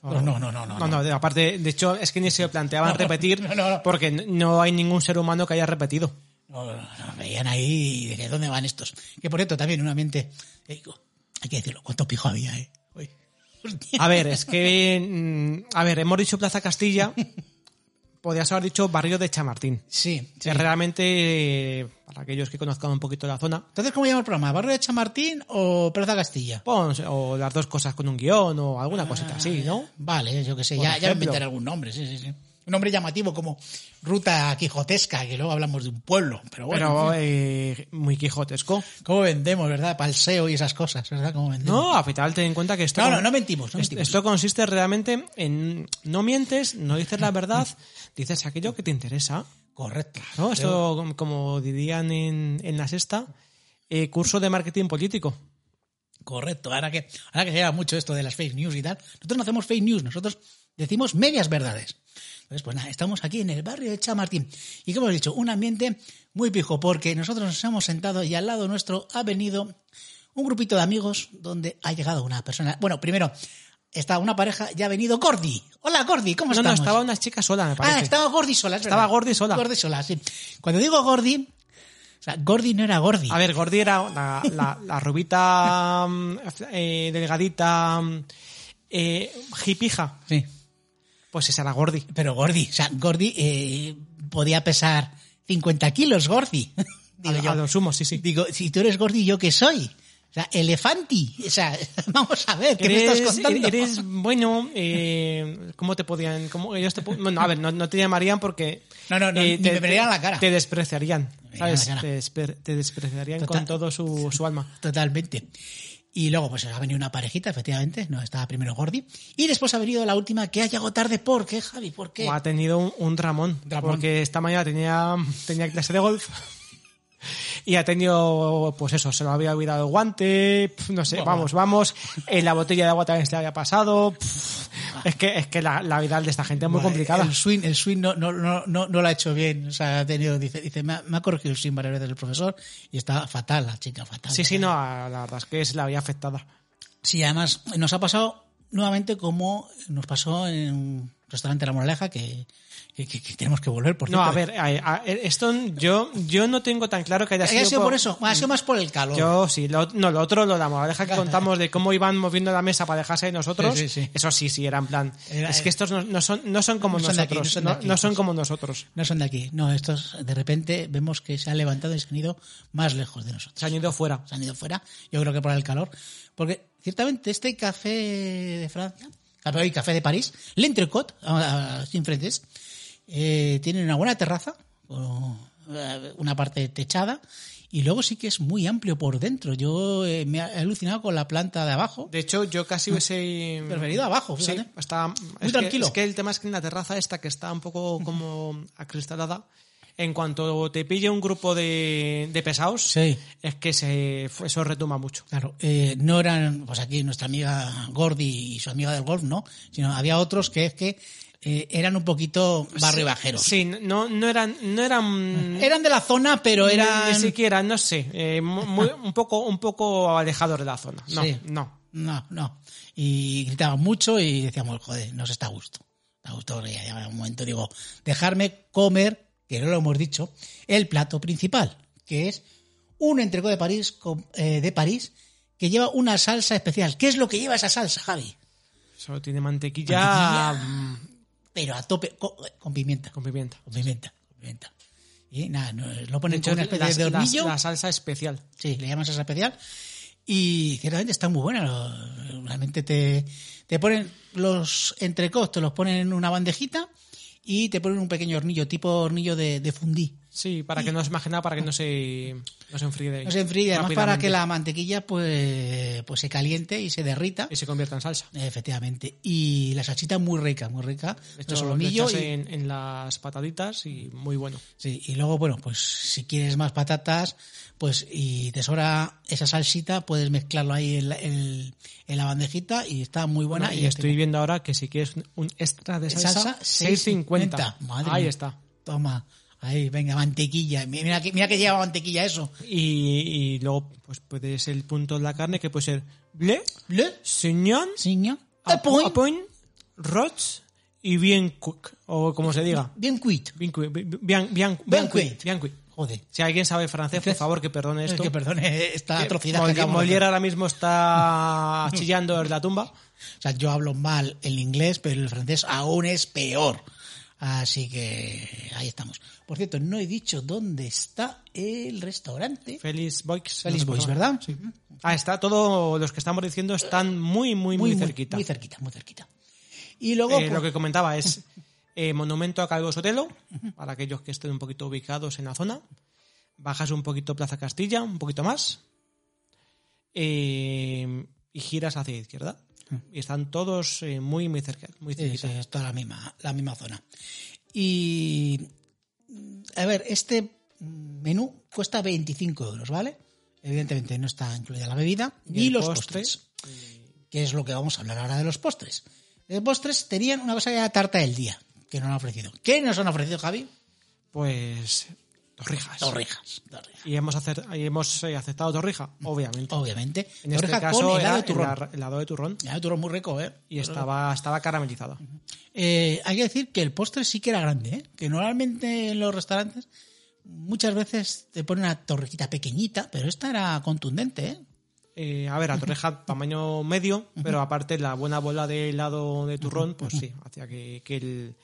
Pero no, no, no, no. No, no, aparte, de hecho, es que ni se planteaban [laughs] repetir porque no hay ningún ser humano que haya repetido. No, no, no, veían ahí y de dónde van estos. Que por cierto, también un ambiente. eh, hay que decirlo, ¿cuánto pijo había, eh? Uy. A ver, es que. mm, A ver, hemos dicho Plaza Castilla. Podrías haber dicho Barrio de Chamartín. Sí, sí. Que realmente, para aquellos que conozcan un poquito la zona, Entonces, ¿cómo llama el programa? ¿Barrio de Chamartín o Plaza Castilla? pues, o las dos cosas con un guion o alguna cosita así, ¿no? Vale, yo que sé, Por ya, ya me ejemplo. inventaré algún nombre, sí, sí, sí. Un nombre llamativo como Ruta Quijotesca, que luego hablamos de un pueblo, pero bueno. Pero eh, muy quijotesco. ¿Cómo vendemos, verdad? Palseo y esas cosas, ¿verdad? ¿Cómo vendemos? No, al final ten en cuenta que esto. No, no, no mentimos, no Esto- mentimos. Esto consiste realmente en. No mientes, no dices la verdad, [laughs] dices aquello que te interesa. Correcto. ¿no? Esto, como- como dirían en, en la sexta, eh, curso de marketing político. Correcto. Ahora que, ahora que se lleva mucho esto de las fake news y tal, nosotros no hacemos fake news, nosotros decimos medias verdades. Entonces, pues nada, estamos aquí en el barrio de Chamartín. Y como hemos dicho, un ambiente muy pijo, porque nosotros nos hemos sentado y al lado nuestro ha venido un grupito de amigos donde ha llegado una persona. Bueno, primero, está una pareja y ha venido Gordi. Hola, Gordi, ¿cómo No, no, estamos? estaba una chica sola, me parece. Ah, estaba Gordi sola. es Estaba verdad. Gordi sola. Gordi sola, sí. Cuando digo Gordi, o sea, Gordi no era Gordi. A ver, Gordi era la, la, la rubita mm, eh, delgadita, mm, eh, hipija. Sí. Pues esa era Gordi. Pero Gordi, o sea, Gordi eh, podía pesar 50 kilos, Gordi. A, [laughs] Digo yo. a lo sumo, sí, sí. Digo, si tú eres Gordi, ¿yo qué soy? O sea, elefanti. O sea, [laughs] vamos a ver, ¿qué me Eres, estás contando? eres bueno, eh, ¿cómo te podían? Cómo ellos te, bueno, a ver, no, no te llamarían porque. No, no, no, ni me verían la cara. Te despreciarían, Me ¿sabes? Te, te despreciarían Total. con todo su, su alma. Totalmente. Y luego, pues ha venido una parejita, efectivamente. No, estaba primero Gordi. Y después ha venido la última que ha llegado tarde. ¿Por qué, Javi? ¿Por qué? O ha tenido un, un Ramón, Ramón. Porque esta mañana tenía, tenía clase de golf. Y ha tenido, pues eso, se lo había olvidado el guante, no sé, vamos, vamos. En la botella de agua también se le había pasado. Es que, es que la, la vida de esta gente es muy Bueno, complicada. El swing, el swing no, no, no, no, no lo ha hecho bien. O sea, ha tenido, dice, dice me, ha, me ha corregido el swing varias veces el profesor y está fatal la chica, fatal. Sí, sí, no, la verdad es que se la había afectada. Sí, además nos ha pasado nuevamente como nos pasó en un restaurante La Moraleja que, que, que- que tenemos que volver, por No, a ver, a- a- esto yo, yo no tengo tan claro que haya Ha sido, sido por eso, ha sido más por el calor. Yo sí, lo, no, lo otro, lo de la moraleja que [laughs] contamos de cómo iban moviendo la mesa para dejarse de nosotros, Sí, sí, sí. eso sí, sí, era en plan. Era- es que estos no, no son, no son como No son de aquí, no nosotros, son de no, aquí. no son como nosotros. No son de aquí. No, estos de repente vemos que se han levantado y se han ido más lejos de nosotros. Se han ido fuera. Se han ido fuera, yo creo que por el calor. Porque ciertamente este café de Francia, café, café de París, L'Entrecot, ah, sin frentes, eh, tiene una buena terraza, eh, una parte techada, y luego sí que es muy amplio por dentro. Yo eh, me he alucinado con la planta de abajo. De hecho, yo casi hubiese Preferido abajo, Sí, fíjate. está Muy es tranquilo. Que, es que el tema es que en la terraza esta que está un poco como acristalada, en cuanto te pille un grupo de, de pesados, Sí. es que se, eso retoma mucho. Claro, eh, no eran, pues aquí nuestra amiga Gordy y su amiga del golf, no, sino había otros que es que eh, eran un poquito barrio bajeros. Sí, no, no eran, no eran Eran de la zona, pero eran... Ni siquiera, no sé, eh, muy- [laughs] un poco, un poco alejados de la zona. No, Sí. no. No, no. Y gritaban mucho y decíamos, joder, nos está a gusto. A gusto, porque ya un momento, digo, dejarme comer, que no lo hemos dicho, el plato principal, que es un entrecot de París, con- eh, de París que lleva una salsa especial. ¿Qué es lo que lleva esa salsa, Javi? Solo tiene mantequilla, mm, Pero a tope, con, con pimienta. con pimienta. Con pimienta, con pimienta. Y nada, no, lo ponen con una especie de hornillo. la- la salsa especial. Sí, le llaman salsa especial. Y ciertamente está muy buena. lo- Realmente te, te ponen los entrecots, te los ponen en una bandejita y te ponen un pequeño hornillo, tipo hornillo de, de fundí. Sí, para que no se imagina, para que no se, no se enfríe. No se enfríe, además para que la mantequilla pues, pues se caliente y se derrita. Y se convierta en salsa. Efectivamente. Y la salsita muy rica, muy rica. De De hecho, lo solomillo. echas y- en, en las pataditas y muy bueno. Sí, y luego, bueno, pues si quieres más patatas, pues y te sobra esa salsita, puedes mezclarlo ahí en la, en- en la bandejita y está muy buena. y estoy viendo ahora que si quieres un extra de salsa, salsa 6.50. Madre Ahí mía. está. Toma, ahí, venga, mantequilla. Mira que, mira que lleva mantequilla eso. Y, y luego pues puede ser el punto de la carne que puede ser ble, Le, señón, señor, a point, point, rots y bien cook, o como se diga. bien cuit. Bien, cui- bien, bien, bien, Bien cui- cuit. bien cui. Joder, Si alguien sabe francés, por favor, que perdone [laughs] es esto. que perdone esta Que atrocidad que de hacer. Molière ahora mismo está [laughs] chillando en la tumba. O sea, yo hablo mal el inglés, pero el francés aún es peor. Así que ahí estamos. Por cierto, no he dicho dónde está el restaurante. Félix Boix. No sé Boix. ¿verdad? Ah, está todo, los que estamos diciendo están muy, muy, muy, cerquita. Muy cerquita, muy cerquita. Y luego, Eh, pues, lo que comentaba es [laughs] eh, Monumento a Calvo Sotelo, para aquellos que estén un poquito ubicados en la zona. Bajas un poquito Plaza Castilla, un poquito más. eh, y giras hacia la izquierda. Y están todos eh, muy, muy cerca. Muy Sí, cerquita. sí, es toda la misma, la misma zona. Y, a ver, este menú cuesta 25 euros, ¿vale? Evidentemente no está incluida la bebida Ni los postre. postres. Que es lo que vamos a hablar ahora de los postres. De postres tenían una cosa que era tarta del día, que nos han ofrecido. ¿Qué nos han ofrecido, Javi? Pues torrijas. Torrijas. torrijas. Y hemos, acer- y hemos eh, aceptado torrija, obviamente. Obviamente. En este caso con era helado de turrón. helar- helado de turrón Helado de turrón muy rico, ¿eh? y estaba, estaba caramelizada. Eh, hay que decir que el postre sí que era grande, ¿eh? Que normalmente en los restaurantes muchas veces te ponen una torrijita pequeñita, pero esta era contundente, ¿eh? Eh, a ver, la torreja [laughs] tamaño medio, pero aparte la buena bola de helado de turrón, pues sí, hacía que, que el,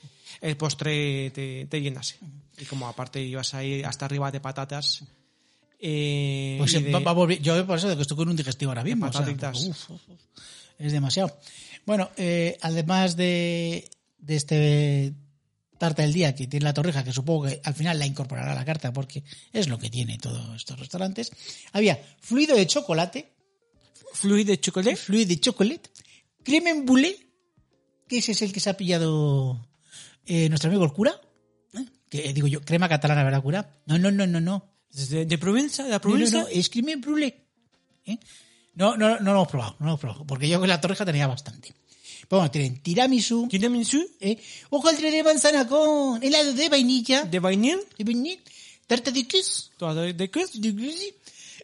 el postre te, te llenase. Y como aparte ibas ahí hasta arriba de patatas. eh, Pues y de- va- va a volver- yo por eso de que estoy con un digestivo ahora mismo. o sea, patatitas. uf, uf, uf, es demasiado. Bueno, eh, además de, de este tarta del día que tiene la torrija, que supongo que al final la incorporará a la carta porque es lo que tiene todos estos restaurantes, había fluido de chocolate, fluid de chocolate. fluido de chocolate, crema en boulet, que ese es el que se ha pillado eh, nuestro amigo el cura. ¿eh? Que digo yo, crema catalana, ¿verdad, cura? No, no, no, no, no. De, de Provenza, de la No, no, Provenza. no, es crema brûlée. ¿Eh? No, no, no lo hemos probado, no lo hemos probado, porque yo con la torreja tenía bastante. Pero bueno, tienen tiramisú, Tiramisú ¿eh? hojaldre de manzana con helado de vainilla, de vainilla, de vainilla, tarta de queso, de, de queso. de queso,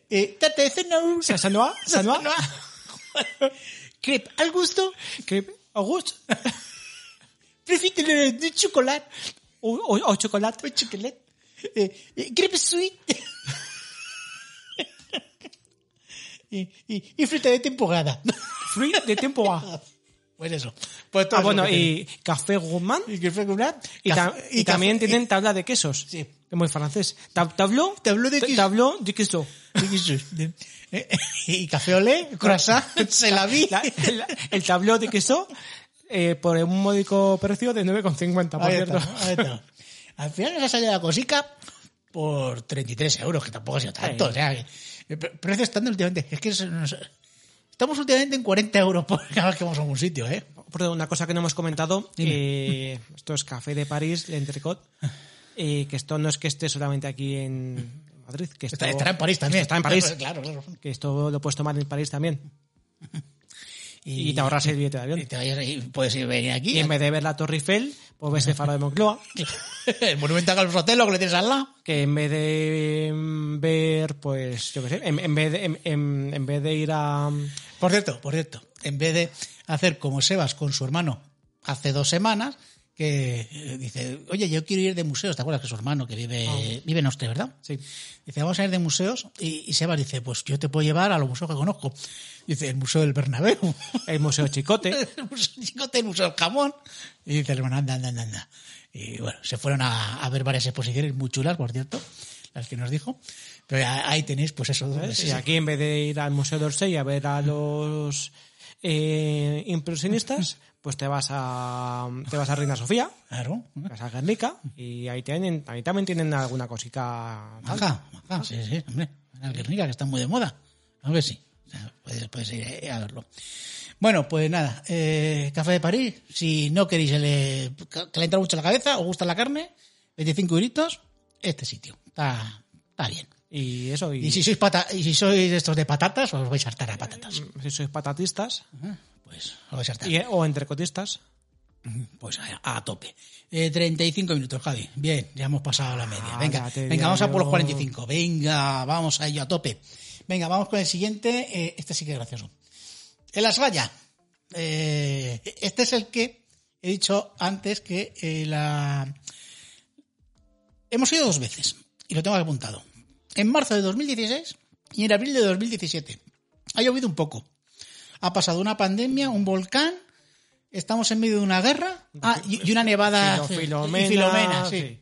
eh, tarta de zanahoria, Sanoa, Sanoa, [laughs] crepe al gusto, crepe au gusto, [laughs] trocito de, chocolate, o, o, o chocolate. o chocolate, eh, eh, crepe sweet, [laughs] y, y, y fruta de temporada. Free de temporada. Pues eso. Pues todo Ah, eso bueno, y café gourmand. Y con una- Y, café- y también café- tienen tabla de quesos. Sí. Es muy francés. Tab- tableau, Tableau de tableau de queso. Eh, y café olé, croissant, [laughs] se la vi. La- el, el tableau de queso eh, por un módico precio de 9,50, por Ahí cierto. está, ahí está. Al final nos ha salido la cosica por 33 euros, que tampoco ha sido tanto. Sí. O sea, eh, precio estándar últimamente. Es que nos- estamos últimamente en 40 euros por [laughs] cada vez que vamos a algún sitio, ¿eh? Por una cosa que no hemos comentado, eh, esto es Café de París, L'Entrecot, [laughs] eh, que esto no es que esté solamente aquí en Madrid, que esto, estará en París también. está en París, [laughs] Claro, claro. que esto lo puedes tomar en París también. [laughs] Y, te ahorras el billete de avión. y te vayas ahí, puedes ir venir aquí. Y en vez de ver la Torre Eiffel, pues ves el faro de Moncloa. [laughs] el monumento a Carlos Sotelo que le tienes al lado. que en vez de mm, ver, pues, yo qué sé, en, en vez, de, en, en- en vez de ir a... Por cierto, por cierto, en vez de hacer como Sebas con su hermano hace dos semanas, que eh, dice, oye, yo quiero ir de museos, ¿te acuerdas que su hermano que vive, vive en Austria, ¿verdad? Sí. Dice, vamos a ir de museos y, y Sebas dice, pues yo te puedo llevar a los museos que conozco. Dice, el Museo del Bernabéu, El Museo Chicote. [laughs] el Museo Chicote, el Museo del Jamón. Y dice el hermano, anda, anda, anda, anda. Y bueno, se fueron a, a ver varias exposiciones muy chulas, por cierto, las que nos dijo. Pero ahí tenéis, pues eso. ese- Y aquí en vez de ir al Museo d'Orsay a ver a los eh, impresionistas, [laughs] pues te vas a te vas a Reina Sofía, Claro. vas a Guernica y ahí tienen ahí también tienen alguna cosica tal. Maja, maja, sí, sí, hombre. La Guernica, que está muy de moda. A ver si. O sea, puedes, puedes ir a verlo. Bueno, pues nada, eh, Café de París, si no queréis el, eh, que le entra mucho la cabeza, os gusta la carne, 25 euritos, este sitio. Está, está bien. y eso y, Y si sois pata y si sois estos de patatas, os vais a hartar a patatas. si sois patatistas Pues y- o entrecotistas Pues a, a tope. Eh, 35 minutos, Javi. Bien, ya hemos pasado la media. Ah, Venga, venga, vamos a por los yo. 45. Venga, vamos a ello a tope. Venga, vamos con el siguiente. Eh, este sí que es gracioso. El Asvaya. Eh, este es el que he dicho antes que eh, la... Hemos ido dos veces y lo tengo apuntado. En marzo de 2016 y en abril de 2017. Ha llovido un poco. Ha pasado una pandemia, un volcán, estamos en medio de una guerra ah, y, una nevada. Y Filomena, Filomena, sí. sí.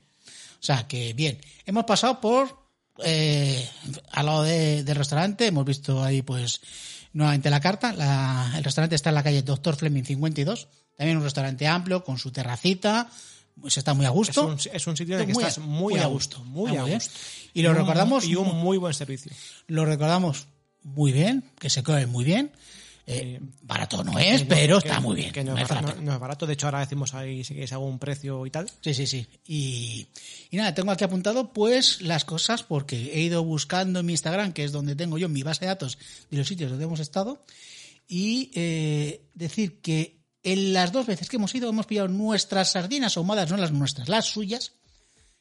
O sea que bien. Hemos pasado por eh, al lado de- del restaurante, hemos visto ahí pues nuevamente la carta. La- el restaurante está en la calle Doctor Fleming 52. También un restaurante amplio con su terracita. Pues está muy a es gusto. un, es un sitio en el que Muy a- estás muy, a gusto, muy a gusto. Y lo un- recordamos y un muy buen servicio. lo recordamos muy bien, que se come muy bien. Eh, barato no es, pero Que- está muy bien. Que es barato, no es barato. De hecho, ahora decimos ahí si queréis algún precio y tal. Sí, sí, sí. Y, y nada, tengo aquí apuntado pues las cosas porque he ido buscando en mi Instagram, que es donde tengo yo mi base de datos de los sitios donde hemos estado, y eh, decir que en las dos veces que hemos ido hemos pillado nuestras sardinas ahumadas, no las nuestras, las suyas,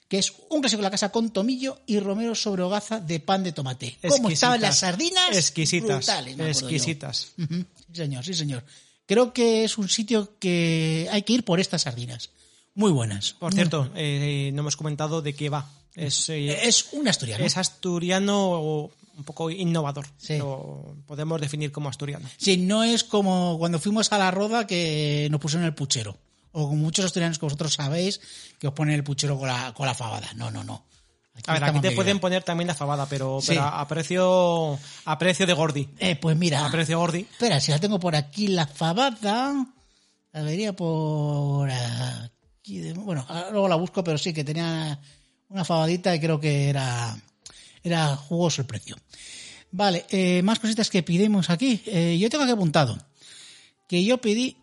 que es un clásico de la casa con tomillo y romero sobre hogaza de pan de tomate. ¿Cómo Exquisitas. estaban las sardinas? Exquisitas. Brutales, me exquisitas. Sí, señor, sí, señor. Creo que es un sitio que hay que ir por estas sardinas. Muy buenas. Por cierto, eh, no hemos comentado de qué va. Es, eh, Es un asturiano. es asturiano un poco innovador. Sí. Lo podemos definir como asturiano. Sí, no es como cuando fuimos a la roda que nos pusieron el puchero. O como muchos asturianos que vosotros sabéis que os ponen el puchero con la, con la fabada. No, no, no. A ver, aquí te pueden poner también la fabada, pero, Sí. pero a precio a precio de Gordi. Eh, pues mira. A precio Gordi. Espera, si la tengo por aquí, la fabada. La vería por aquí. de- bueno, luego la busco, pero sí que tenía una fabadita y creo que era, era jugoso el precio. Vale, eh, más cositas que pidimos aquí. Eh, yo tengo aquí apuntado que yo pedí,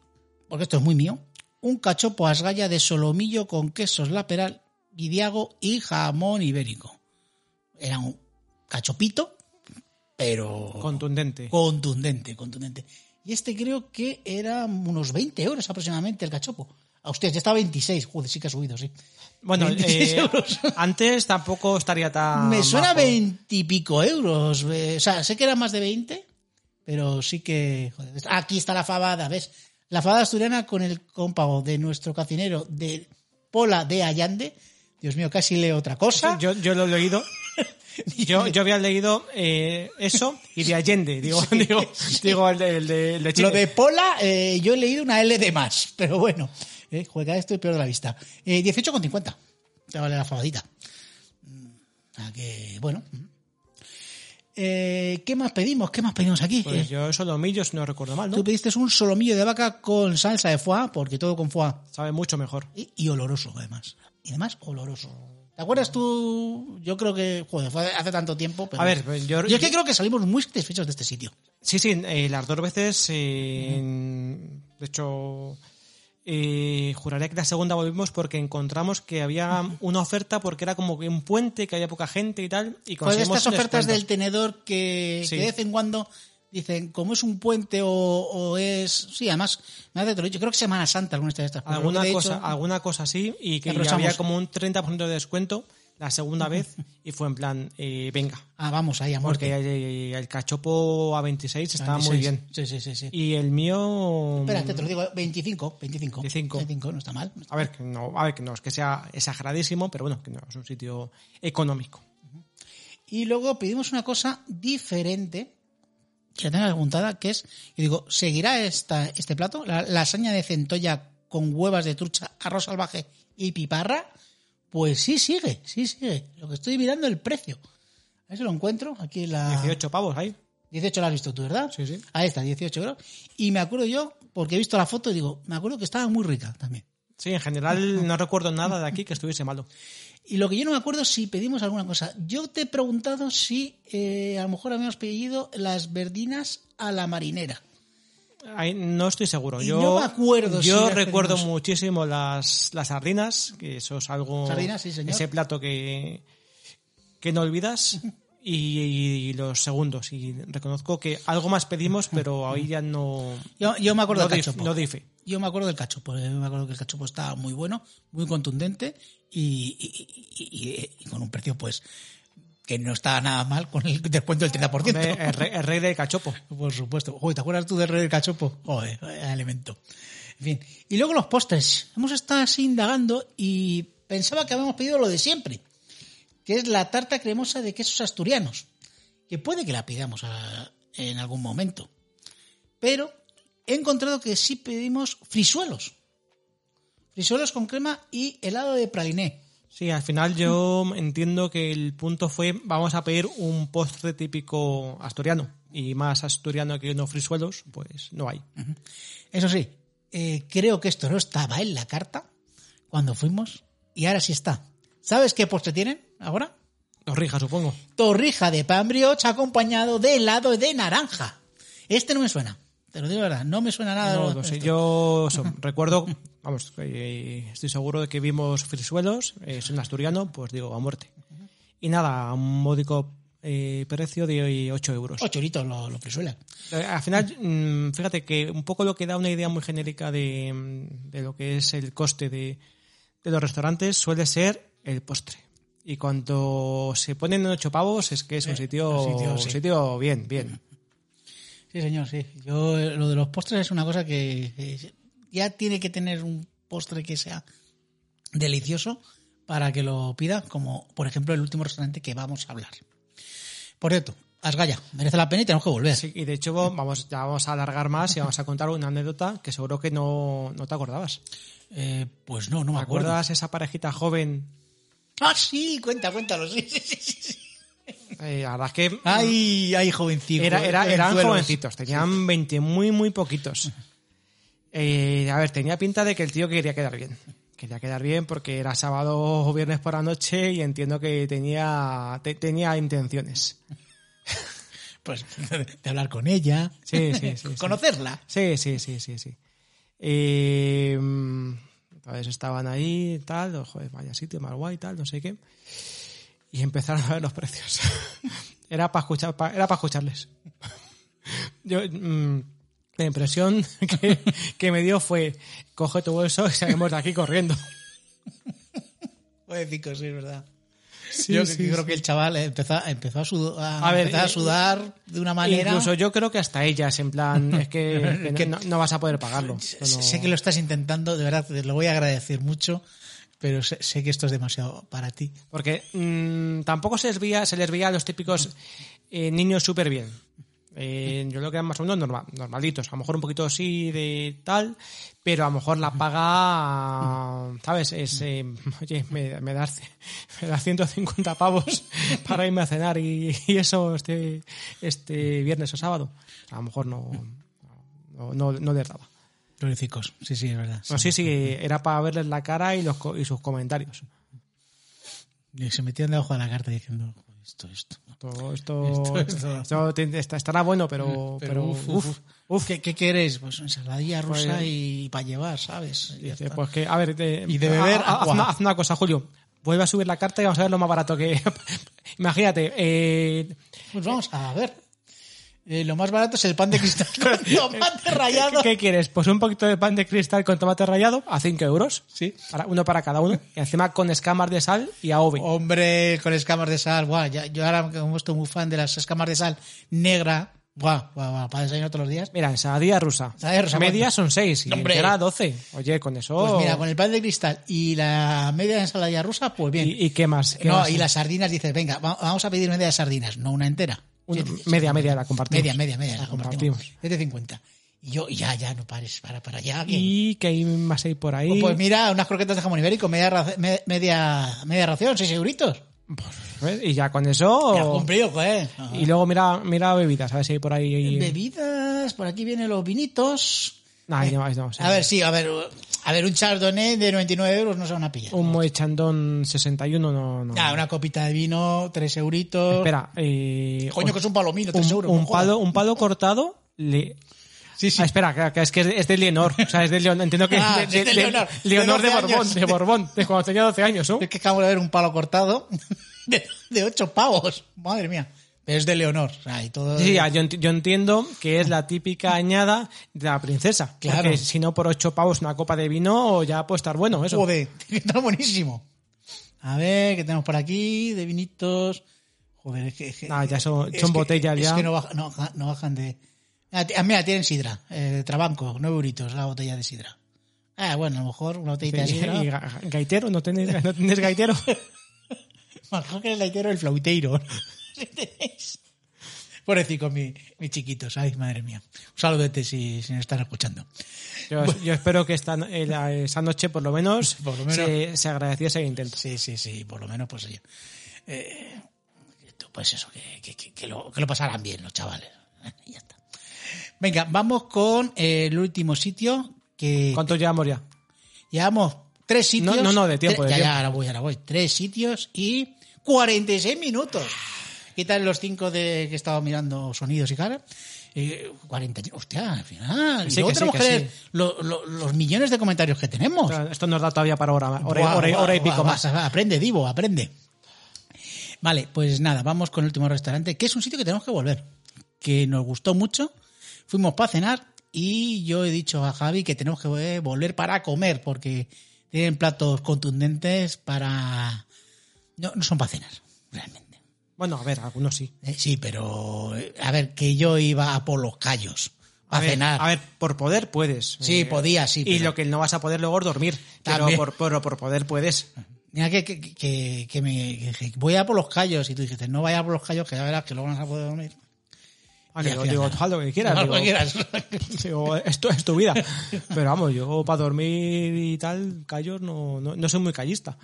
porque esto es muy mío, un cachopo asgaya de solomillo con quesos laperal, guidiago y jamón ibérico. Era un cachopito, pero Contundente. contundente, contundente. Y este creo que era unos 20 euros aproximadamente el cachopo. A ustedes ya está a 26, joder, sí que ha subido, sí. Bueno, 26 eh, euros. [laughs] antes tampoco estaría tan. Me suena a bajo. 20 y pico euros. O sea, sé que era más de 20, pero sí que... joder, aquí está la fabada, ¿ves? La fabada asturiana con el cómpago de nuestro cocinero de Pola de Allande. Dios mío, casi leo otra cosa. Yo, yo lo he leído. [laughs] Yo, yo había leído eh, eso y de Allende. Digo, digo, [laughs] digo el de, el de, el de Chile. Lo de Pola, eh, yo he leído una L de más, [laughs] pero bueno, eh, juega esto y peor de la vista. Eh, 18,50, te vale la fabadita. Mm, que, bueno. Eh, ¿Qué más pedimos? ¿Qué más pedimos aquí? Pues Eh, yo solomillos no recuerdo mal, ¿no? Tú pediste un solomillo de vaca con salsa de foie, porque todo con foie. Sabe mucho mejor. Y, y oloroso, además. Y además, oloroso. ¿Te acuerdas tú? Yo creo que, joder, fue hace tanto tiempo. Pero... A ver, pues yo- es que yo- creo que salimos muy satisfechos de este sitio. Sí, sí, eh, las dos veces. eh, de hecho, eh, juraría que la segunda volvimos porque encontramos que había una oferta porque era como un puente, que había poca gente y tal. Y Pues conseguimos estas ofertas del tenedor que, Sí. que de vez en cuando dicen, como es un puente o, o es... Sí, además, me hace yo creo que Semana Santa alguna de estas. alguna hecho- cosa alguna cosa así y que había como un 30% de descuento la segunda vez y fue en plan eh, venga Ah, vamos, ahí a porque el, el cachopo a 26 estaba muy 26. bien Sí, sí, sí. sí. y el mío Espérate, te lo digo, 25, 25. 25. no está mal. no está a ver que no a ver que no es que sea exageradísimo pero bueno que no es un sitio económico Y luego pedimos una cosa diferente, que la tengo apuntada, que es, yo digo, ¿seguirá esta, este plato? La lasaña de centolla con huevas de trucha, arroz salvaje y piparra. Pues sí sigue, sí sigue. Lo que estoy mirando el precio. A ver si lo encuentro. Aquí en la... 18 pavos ahí 18 lo has visto tú, ¿verdad? Sí, sí. Ahí está, 18 euros. Y me acuerdo yo, porque he visto la foto y digo, me acuerdo que estaba muy rica también. sí en general [laughs] no recuerdo nada de aquí que estuviese malo Y lo que yo no me acuerdo es si pedimos alguna cosa. Yo te he preguntado si eh, a lo mejor habíamos pedido las verdinas a la marinera. Ahí no estoy seguro. Y Yo, no me acuerdo Yo recuerdo muchísimo las, las sardinas, que eso es algo. Sardinas, sí, señor. Ese plato que, que no olvidas. [laughs] Y, y los segundos. Y reconozco que algo más pedimos, pero ahí ya no. Yo, yo me acuerdo no del cachopo. no. Yo me acuerdo del cachopo. eh, Me acuerdo que el cachopo estaba muy bueno, muy contundente y con un precio, pues, que no estaba nada mal con el descuento del 30%. Hombre, el, rey, el rey del cachopo. Por supuesto. Joder, ¿te acuerdas tú del rey del cachopo? Joder, elemento. En fin. Y luego los postres. Hemos estado así indagando y pensaba que habíamos pedido lo de siempre, que es la tarta cremosa de quesos asturianos, que puede que la pidamos a- en algún momento. Pero he encontrado que sí pedimos frisuelos. Frisuelos con crema y helado de praliné. Sí, al final yo entiendo que el punto fue vamos a pedir un postre típico asturiano. Y más asturiano que unos frisuelos, pues no hay. Eso sí, eh, creo que esto no estaba en la carta cuando fuimos y ahora sí está. ¿Sabes qué postre tienen ahora? Torrija, supongo. Torrija de pan brioche acompañado de helado de naranja. Este no me suena. Te lo digo la verdad, no me suena nada. No, de no sé, yo recuerdo, vamos, eh, estoy seguro de que vimos frisuelos, eh, soy un asturiano, pues digo, a muerte. Y nada, un módico eh, precio de 8 euros. Ocho euritos lo, lo suele. Eh, Al final, mm, fíjate que un poco lo que da una idea muy genérica de, mm, de lo que es el coste de, de los restaurantes suele ser el postre. Y cuando se ponen en ocho pavos es que es un sitio, sitio, un sí. sitio bien, bien. Sí, señor, sí. Yo, lo de los postres es una cosa que ya tiene que tener un postre que sea delicioso para que lo pida, como por ejemplo el último restaurante que vamos a hablar. Por cierto, Asgaya, merece la pena y tenemos que volver. Sí, y de hecho vamos, ya vamos a alargar más y vamos a contar una anécdota que seguro que no, no te acordabas. Eh, pues no, no me ¿Te acuerdo. acuerdas esa parejita joven? Ah, sí, cuenta, cuéntalo. Sí, sí, sí, sí. Eh, la verdad es que Ay, ay, jovencito. Era, era- eran jovencitos, tenían 20 muy, muy poquitos. Eh, a ver, tenía pinta de que el tío quería quedar bien. Quería quedar bien porque era sábado o viernes por la noche y entiendo que tenía, te- tenía intenciones. Pues de hablar con ella. Sí, sí, sí. Conocerla. Sí, sí, sí, sí, sí. Eh, entonces estaban ahí, tal, oh, joder, vaya sitio más guay, tal, no sé qué. Y empezaron a ver los precios. [laughs] era para escuchar, pa- era para escucharles. Yo, mm, la impresión [laughs] que, que me dio fue, coge tu bolso y salimos de aquí corriendo. [laughs] Jovencico, sí, es verdad. Sí, yo sí, creo sí. que el chaval empezó, empezó a, sudar, a, ver, a eh, sudar de una manera. Incluso yo creo que hasta ellas, en plan, [laughs] es que, que no, no vas a poder pagarlo. No- Sé que lo estás intentando, de verdad, te lo voy a agradecer mucho, pero sé, sé que esto es demasiado para ti. Porque mm, tampoco se les veía, se les veía a los típicos eh, niños súper bien. Eh, yo creo que eran más o menos normal, normalitos. A lo mejor un poquito así de tal, pero a lo mejor la paga, ¿sabes? Es, eh, [laughs] oye, me, me das, [laughs] me das 150 pavos [laughs] para irme a cenar y, y eso este, este viernes o sábado. A lo mejor no, no, no, no les daba. Sí, sí, es verdad. No, sí, sí, era para verles la cara y, los, y sus comentarios. Y se metían debajo de la carta diciendo, esto, esto. Esto, esto, [laughs] Esto- estará bueno, pero, pero, uf, uf, uf, uf. ¿Qué, qué quieres? Pues ensaladilla rusa Pues- y para llevar, ¿sabes? Dice, está. pues que, a ver, te- Y de beber haz, agua. una, haz una cosa, Julio. Vuelve a subir la carta y vamos a ver lo más barato que. [laughs] Imagínate, eh, Pues vamos a ver. Eh, lo más barato es el pan de cristal [laughs] con tomate rallado. ¿qué quieres? Pues un poquito de pan de cristal con tomate rallado a 5 euros. Sí. Para, uno para cada uno. Y encima con escamas de sal y AOVE. Hombre, con escamas de sal. Buah, ya- yo ahora como estoy muy fan de las escamas de sal negra. Buah, buah, buah, para desayunar todos los días. Mira, ensaladilla rusa. Rusa, Media son 6 y Hombre. era 12. Oye, con eso. Pues mira, con el pan de cristal y la media de ensaladilla rusa, pues bien. ¿Y, y qué más? ¿Qué no, más? y las sardinas dices, venga, va- vamos a pedir media de sardinas, no una entera. Una- media, media la compartimos. Media, media, media, la La compartimos. compartimos. Es de 50. Y yo, ya, ya, no pares, para, para, que- ¿Y qué hay más ahí por ahí? Pues, pues mira, unas croquetas de jamón ibérico, media, media, media ración, 6 euritos. ¿Ves? Y ya con eso. Ya cumplido, joder. Y luego mira, mira bebidas, a ver si hay por ahí. Bebidas, por aquí vienen los vinitos. No, ahí no, ahí no, sí. A ver, sí, a ver, a ver, un chardonnay de 99 euros no se van a pillar. Un Moe Chandon 61 no. no. Ah, una copita de vino, 3 euritos. Espera, eh, Coño, que es un palomino, 3 un, euros. un no palo, un palo cortado. Le... Sí, sí. Ah, espera, que, es que es de Leonor. O sea, es de Leonor. Entiendo que [laughs] Ah, es de, de Leonor, de Leonor de, 12 Borbón. años. De Borbón, de cuando tenía 12 años, ¿no? Es que acabo de ver un palo cortado [laughs] de, de 8 pavos. Madre mía. Es de Leonor. O sea, y todo. Sí, ya, yo, enti- yo entiendo que es la típica añada de la princesa. Claro. Porque si no, por ocho pavos una copa de vino ya puede estar bueno eso. Joder, [laughs] que está buenísimo. A ver, ¿qué tenemos por aquí? De vinitos. Joder, es que. es que- Ah, ya son- es que- botellas es ya. que no, baja- no, no bajan de. Ah, ah, mira, tienen sidra. Eh, Trabanco, 9 euritos la botella de sidra. Ah, bueno, a lo mejor una botellita de sidra. y ga- gaitero, ¿no tienes, ¿no gaitero? [laughs] Mejor que el laitero el flauteiro. ¿Sí tenéis? [laughs] Pobrecito, mi, mi chiquitos. Ay, madre mía. Un saludete si, si nos están escuchando. Yo, yo espero que esta, eh, la- esa noche por lo menos, [laughs] Por lo menos. Se, se agradeciese el intento. Sí, sí, sí, por lo menos, pues oye. Eh, pues eso, que, que, lo, que lo pasarán bien los chavales. Y [laughs] ya está. Venga, vamos con eh, el último sitio que ¿Cuánto llevamos ya? llevamos tres sitios. No, no, no, de tiempo, de ya, tiempo. ya, ahora voy, ahora voy. Tres sitios y 46 minutos. Quitar los cinco de que he estado mirando sonidos y cara. Eh, 40, hostia, al final. Y Sí, luego que sí, tenemos que leer sí. lo- lo- los millones de comentarios que tenemos. Esto nos da todavía para hora, hora, Buah, hora- buah, hora y pico buah, más. Aprende, Divo, aprende. Vale, pues nada, vamos con el último restaurante, que es un sitio que tenemos que volver, que nos gustó mucho. Fuimos para cenar y yo he dicho a Javi que tenemos que volver para comer, porque tienen platos contundentes para... No, no son para cenar, realmente. Bueno, a ver, algunos sí. Eh, sí, pero eh, a ver, que yo iba a por los callos a, A ver, cenar. a ver, por poder puedes. Sí, Eh, podía, sí, Y pero- lo que no vas a poder luego es dormir. Pero por, por, por poder puedes. Mira que, que, que, que me que dije, voy a por los callos y tú dijiste, no vaya por los callos que ya verás que luego no vas a poder dormir. Yo final digo, haz lo que quieras. Haz digo, lo que quieras. [laughs] digo, esto es tu vida. Pero vamos, yo para dormir y tal, callos, no, no, no soy muy callista.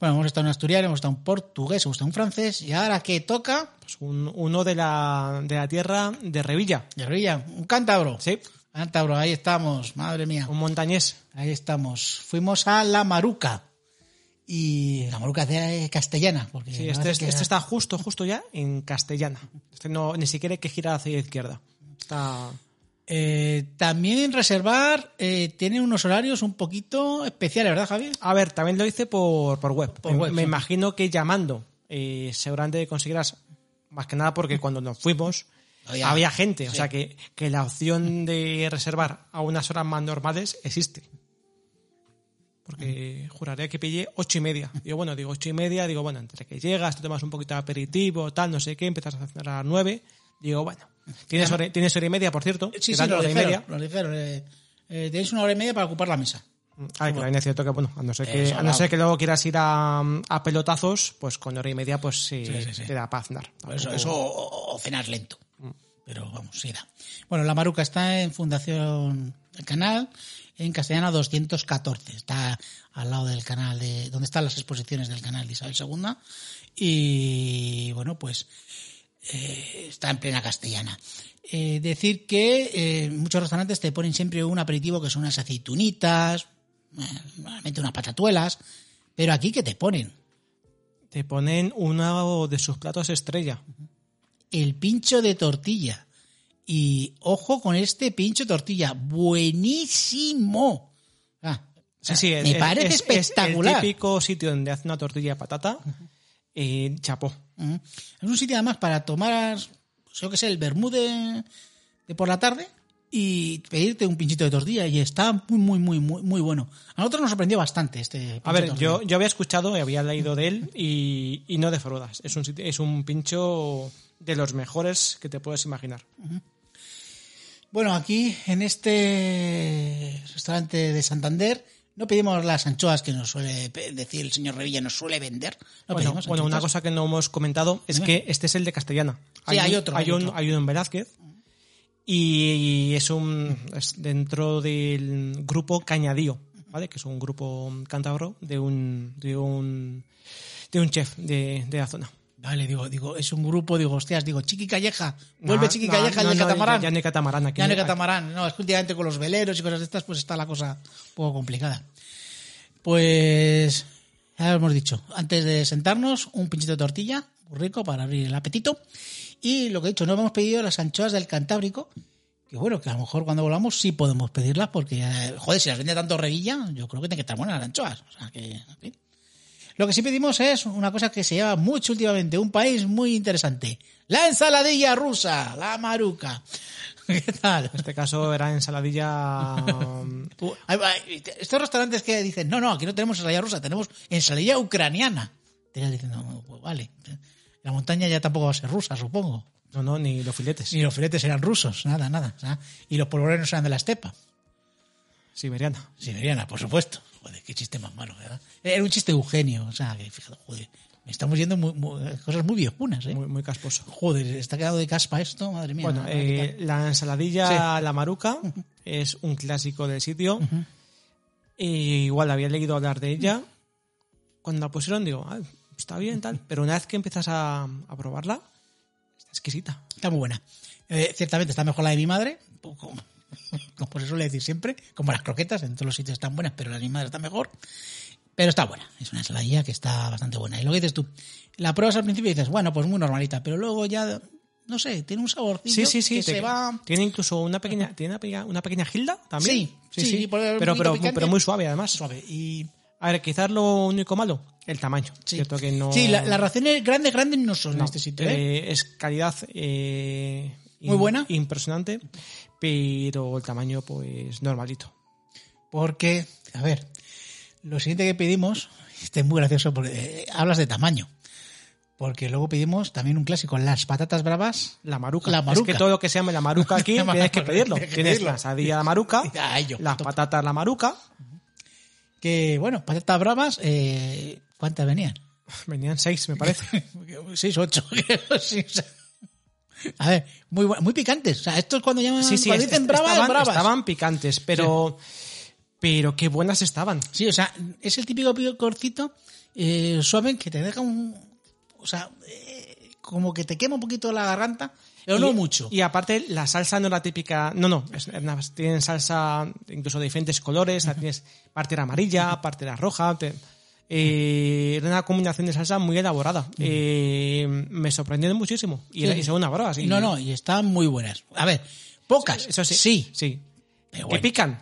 Bueno, hemos estado en asturiano, hemos estado en portugués, hemos estado en francés y ahora que toca, Pues un- uno de la, de la tierra de Revilla. de Rilla, un cántabro. Sí, Cántabro, ahí estamos, madre mía. un montañés. Ahí estamos. Fuimos a La Maruca. Y la Maruca de castellana. Porque Sí, este, parece es- que este está justo, justo ya en castellana. Este no, ni siquiera hay que girar hacia la izquierda. Está... Eh, también reservar eh, tiene unos horarios un poquito especiales, ¿verdad, Javier? A ver, también lo hice por, por web. Por me, web, me sí. imagino que llamando eh, seguramente conseguirás, más que nada porque cuando nos fuimos Había- había, gente. O sea que, que la opción de reservar a unas horas más normales existe. Porque juraría que pillé ocho y media. Digo, bueno, digo ocho y media, digo, bueno, entre que llegas, te tomas un poquito de aperitivo, tal, no sé qué, empiezas a hacer a las nueve. Digo, bueno, tienes hora, tienes hora y media, por cierto. Sí, sí, quedan lo hora y dijeron. media. Lo dijeron. eh, eh, tenéis una hora y media para ocupar la mesa. A ver, que también es cierto que, bueno, a no ser que, Eso, a no ser que luego quieras ir a, a pelotazos, pues con hora y media, pues sí, Sí, sí, sí. te da paz andar. Eso, o, o cenar lento. Pero vamos, sí da. Bueno, La Maruca está en Fundación Canal, en Castellana 214. Está al lado del canal de donde están las exposiciones del canal de Isabel II. Y bueno, pues eh, está en plena castellana. Eh, decir que eh, muchos restaurantes te ponen siempre un aperitivo que son unas aceitunitas, normalmente unas patatuelas, pero aquí ¿qué te ponen? Te ponen uno de sus platos estrella. el pincho de tortilla. Y ojo con este pincho de tortilla, buenísimo. Ah, Sí, sí, me es- parece es- espectacular. Es el típico sitio donde hace una tortilla de patata y chapó. Es un sitio además para tomar, yo que sé, el vermú de, de por la tarde y pedirte un pinchito de tortilla y está muy, muy, muy, muy, muy bueno. A nosotros nos sorprendió bastante este pincho A de ver, yo, yo había escuchado y había leído de él y, y no defraudas. Es un, es un pincho de los mejores que te puedes imaginar. Bueno, aquí en este restaurante de Santander no pedimos las anchoas que nos suele decir el señor Revilla, nos suele vender. No bueno, una cosa que no hemos comentado es que este es el de Castellana. Sí, hay otro, Hay, hay un, otro. hay uno en Velázquez y es un es dentro del grupo Cañadío, ¿vale? Que es un grupo cántabro de un de un de un chef de, de la zona. Vale, digo, digo, es un grupo, digo, hostias, digo, Chiqui Calleja, vuelve No, Chiqui no, Calleja, no, el catamarán. Ya, ya no hay catamarán aquí. Ya no hay catamarán. No, es que últimamente con los veleros y cosas de estas, pues está la cosa un poco complicada. Pues, ya hemos dicho, antes de sentarnos, un pinchito de tortilla, muy rico para abrir el apetito. Y lo que he dicho, no hemos pedido las anchoas del Cantábrico, que bueno, que a lo mejor cuando volvamos sí podemos pedirlas, porque, eh, joder, si las vende tanto Revilla, yo creo que tienen que estar buenas las anchoas. O sea que, en fin. Lo que sí pedimos es una cosa que se lleva mucho últimamente, un país muy interesante. La ensaladilla rusa, la maruca. [laughs] ¿Qué tal? En este caso era ensaladilla. [laughs] Estos restaurantes que dicen, no, no, aquí no tenemos ensalada rusa, tenemos ensalada ucraniana. Te diciendo, "No, pues vale. La montaña ya tampoco va a ser rusa, supongo. no, no, ni los filetes. Ni los filetes eran rusos, nada, nada. Y los polvorones eran de la estepa. Siberiana. Siberiana, por supuesto. Joder, qué chiste más malo, ¿verdad? Era un chiste Eugenio, o sea, que fíjate, joder, me estamos yendo muy, muy- cosas muy viejunas, ¿eh? Muy, muy casposo. Joder, está quedado de caspa esto, madre mía. Bueno, eh, la ensaladilla la maruca es un clásico del sitio. Y igual había leído hablar de ella. Cuando la pusieron digo, "Ah, está bien, tal. [laughs] Pero una vez que empiezas a, a probarla, está exquisita. Está muy buena. Eh, ciertamente está mejor la de mi madre, poco, como se suele decir siempre, como las croquetas, en todos los sitios están buenas, pero la de mi madre está mejor. Pero está buena, es una ensaladilla que está bastante buena. Y lo que dices tú, la pruebas al principio y dices, bueno, pues muy normalita, pero luego ya, no sé, tiene un saborcillo Sí, sí, sí. que se va... Tiene incluso una pequeña, tiene una pequeña, una pequeña gilda también. Sí, sí, pero, pero, picante. pero muy suave además. Suave. Y A ver, quizás lo único malo, el tamaño. Sí, Cierto que no... Sí, la- las raciones grandes, grandes no son en este sitio, ¿eh? eh, es calidad eh, Muy buena. impresionante, pero el tamaño pues normalito. Porque, a ver, lo siguiente que pedimos, este es muy gracioso porque eh, hablas de tamaño. Porque luego pedimos también un clásico, las patatas bravas. La maruca. La maruca. Es que todo lo que se llame la maruca aquí [laughs] La tienes que pedirlo. tienes que Tienes pedirlo. la sadilla la maruca, [laughs] Ah, las patatas la maruca, Que, bueno, patatas bravas, eh, ¿cuántas venían? venían seis, me parece. [laughs] Seis, ocho. A ver, muy, muy picantes. O sea, esto es cuando llaman, Sí, sí, cuando es- dicen bravas, estaban, bravas. estaban picantes, pero, pero qué buenas estaban. Sí, o sea, es el típico picorcito eh, suave que te deja un... O sea, eh, como que te quema un poquito la garganta, pero no Y- mucho. Y aparte, la salsa no era típica. No, no. es- es una- tienen salsa incluso de diferentes colores. la tienes, parte era amarilla, parte era roja. te- eh, era una combinación de salsa muy elaborada. Eh, me sorprendió muchísimo. Y, era- y son unas bravas. y- No, no, y están muy buenas. A ver, pocas. Eso sí. Sí. Sí. Pero Que pican.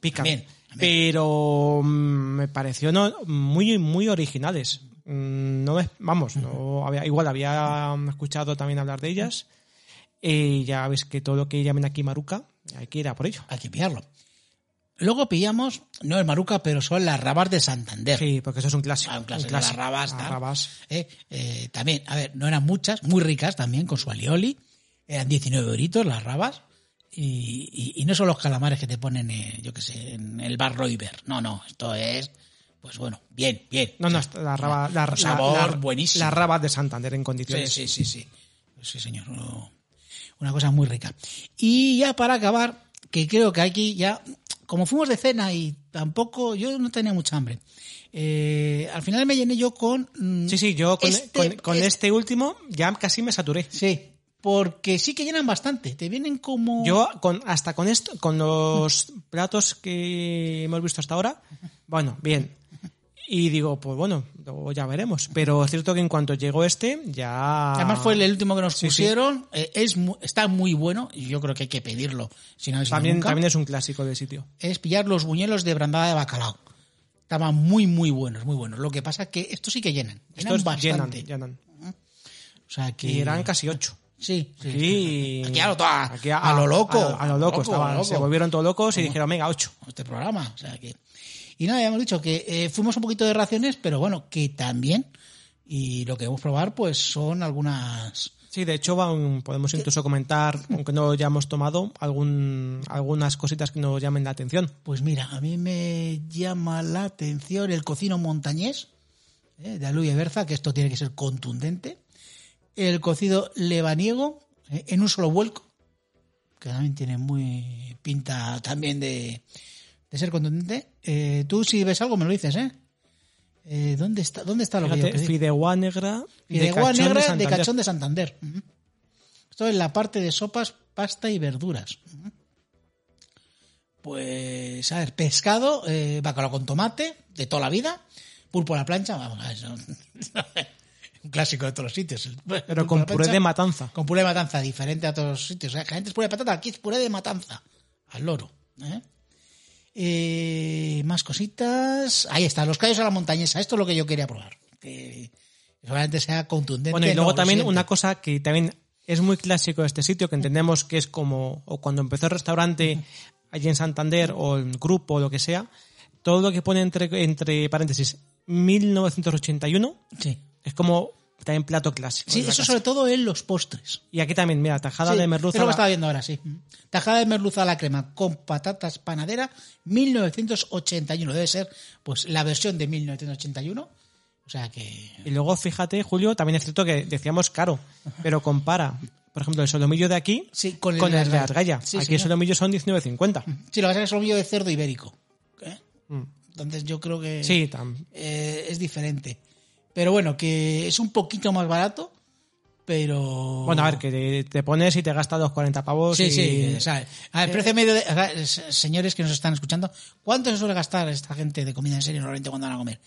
Pican. También, también. Pero mm, me pareció no, muy, muy originales. Mm, No es, vamos, no había, igual había escuchado también hablar de ellas. Y ya veis que todo lo que llamen aquí maruca, hay que ir a por ello. Hay que pillarlo. Luego pillamos, no es Maruca, pero son las rabas de Santander. Sí, porque eso es un clásico. Ah, un clásico, las rabas, Las rabas. Eh, eh, también, a ver, no eran muchas, muy ricas también, con su alioli. Eran 19 euritos las rabas. Y, y- y no son los calamares que te ponen, eh, yo qué sé, en el bar Roiber. No, no, esto es, pues bueno, bien, bien. No, no, la raba, la, Un la- sabor la- buenísimo. Las rabas de Santander en Sí, condiciones. sí, sí, sí. Sí, señor. no. Una cosa muy rica. Y ya para acabar, que creo que aquí ya, como fuimos de cena y tampoco, yo no tenía mucha hambre. eh, al final me llené yo con... mm, Sí, sí, yo con este- con- con es- este último ya casi me saturé. Sí, porque sí que llenan bastante. Te vienen como... Yo con hasta con esto, con los platos que hemos visto hasta ahora, bueno, bien. Y digo, pues bueno, luego ya veremos. Pero es cierto que en cuanto llegó este, ya. Además fue el último que nos Sí, sí. pusieron. eh, es está muy bueno y yo creo que hay que pedirlo. Si no También, nunca. también es un clásico del sitio. es pillar los buñuelos de brandada de bacalao. Estaban muy, muy buenos, muy buenos. Lo que pasa es que estos sí que llenan. Llenan Estos bastante. llenan. O sea que... Y eran casi ocho. Sí, sí. Aquí, Aquí a lo, a, aquí a lo loco. A, lo- loco. estaban, loco. Se volvieron todos locos y dijeron, venga, ocho. Este programa. O sea que... Y nada, ya hemos dicho que eh, fuimos un poquito de raciones, pero bueno, que también. Y lo que vamos a probar, pues son algunas... Sí, de hecho van- podemos incluso comentar, aunque no lo hayamos tomado, algún, algunas cositas que nos llamen la atención. Pues mira, a mí me llama la atención el cocino montañés eh, de Aluya y Berza, que esto tiene que ser contundente. El cocido lebaniego eh, en un solo vuelco, que también tiene muy pinta también de, de ser contundente. Eh, tú si ves algo me lo dices, ¿eh? Eh, ¿dónde está dónde está lo que yo Fíjate, fideuá negra de Fideuá cachón negra de, Santander. cachón de Santander. Esto es la parte de sopas, pasta y verduras. Pues, a ver, pescado, eh, bacalao con tomate, de toda la vida, pulpo a la plancha, vamos a ver, eso- [laughs] un clásico de todos los sitios. Pero con puré plancha, de matanza. Con puré de matanza, diferente a todos los sitios. O sea, que antes puré de patata, aquí es puré de matanza, al loro. ¿eh? Eh, más cositas. Ahí está, los callos a la montañesa. Esto es lo que yo quería probar. Que seguramente sea contundente. Bueno, y luego no, también una cosa que también es muy clásico de este sitio, que entendemos que es como, o cuando empezó el restaurante allí en Santander, o el grupo, o lo que sea, todo lo que pone entre, entre paréntesis 1981 Sí. es como también plato clásico. Sí, eso casa. sobre todo en los postres. Y aquí también, mira, tajada Sí, de merluza. Es lo que a la- estaba viendo ahora, sí. Tajada de merluza a la crema con patatas panadera, 1981. Debe ser, pues, la versión de 1981. O sea que... Y luego, fíjate, Julio, también es cierto que decíamos caro, pero compara, por ejemplo, el solomillo de aquí Sí, con el con de el de Argalla. Sí, aquí señor. el solomillo son 19.50. Sí, lo que pasa es que es solomillo de cerdo ibérico. ¿eh? Mm. Entonces yo creo que... Sí, eh, es diferente. Pero bueno, que es un poquito más barato, pero... Bueno, a ver, que te, te pones y te gastas los 40 pavos. Sí, y- sí. o sea, a ver, precio medio de... o sea, s- señores que nos están escuchando, ¿cuánto se suele gastar esta gente de comida en serio normalmente cuando van a comer?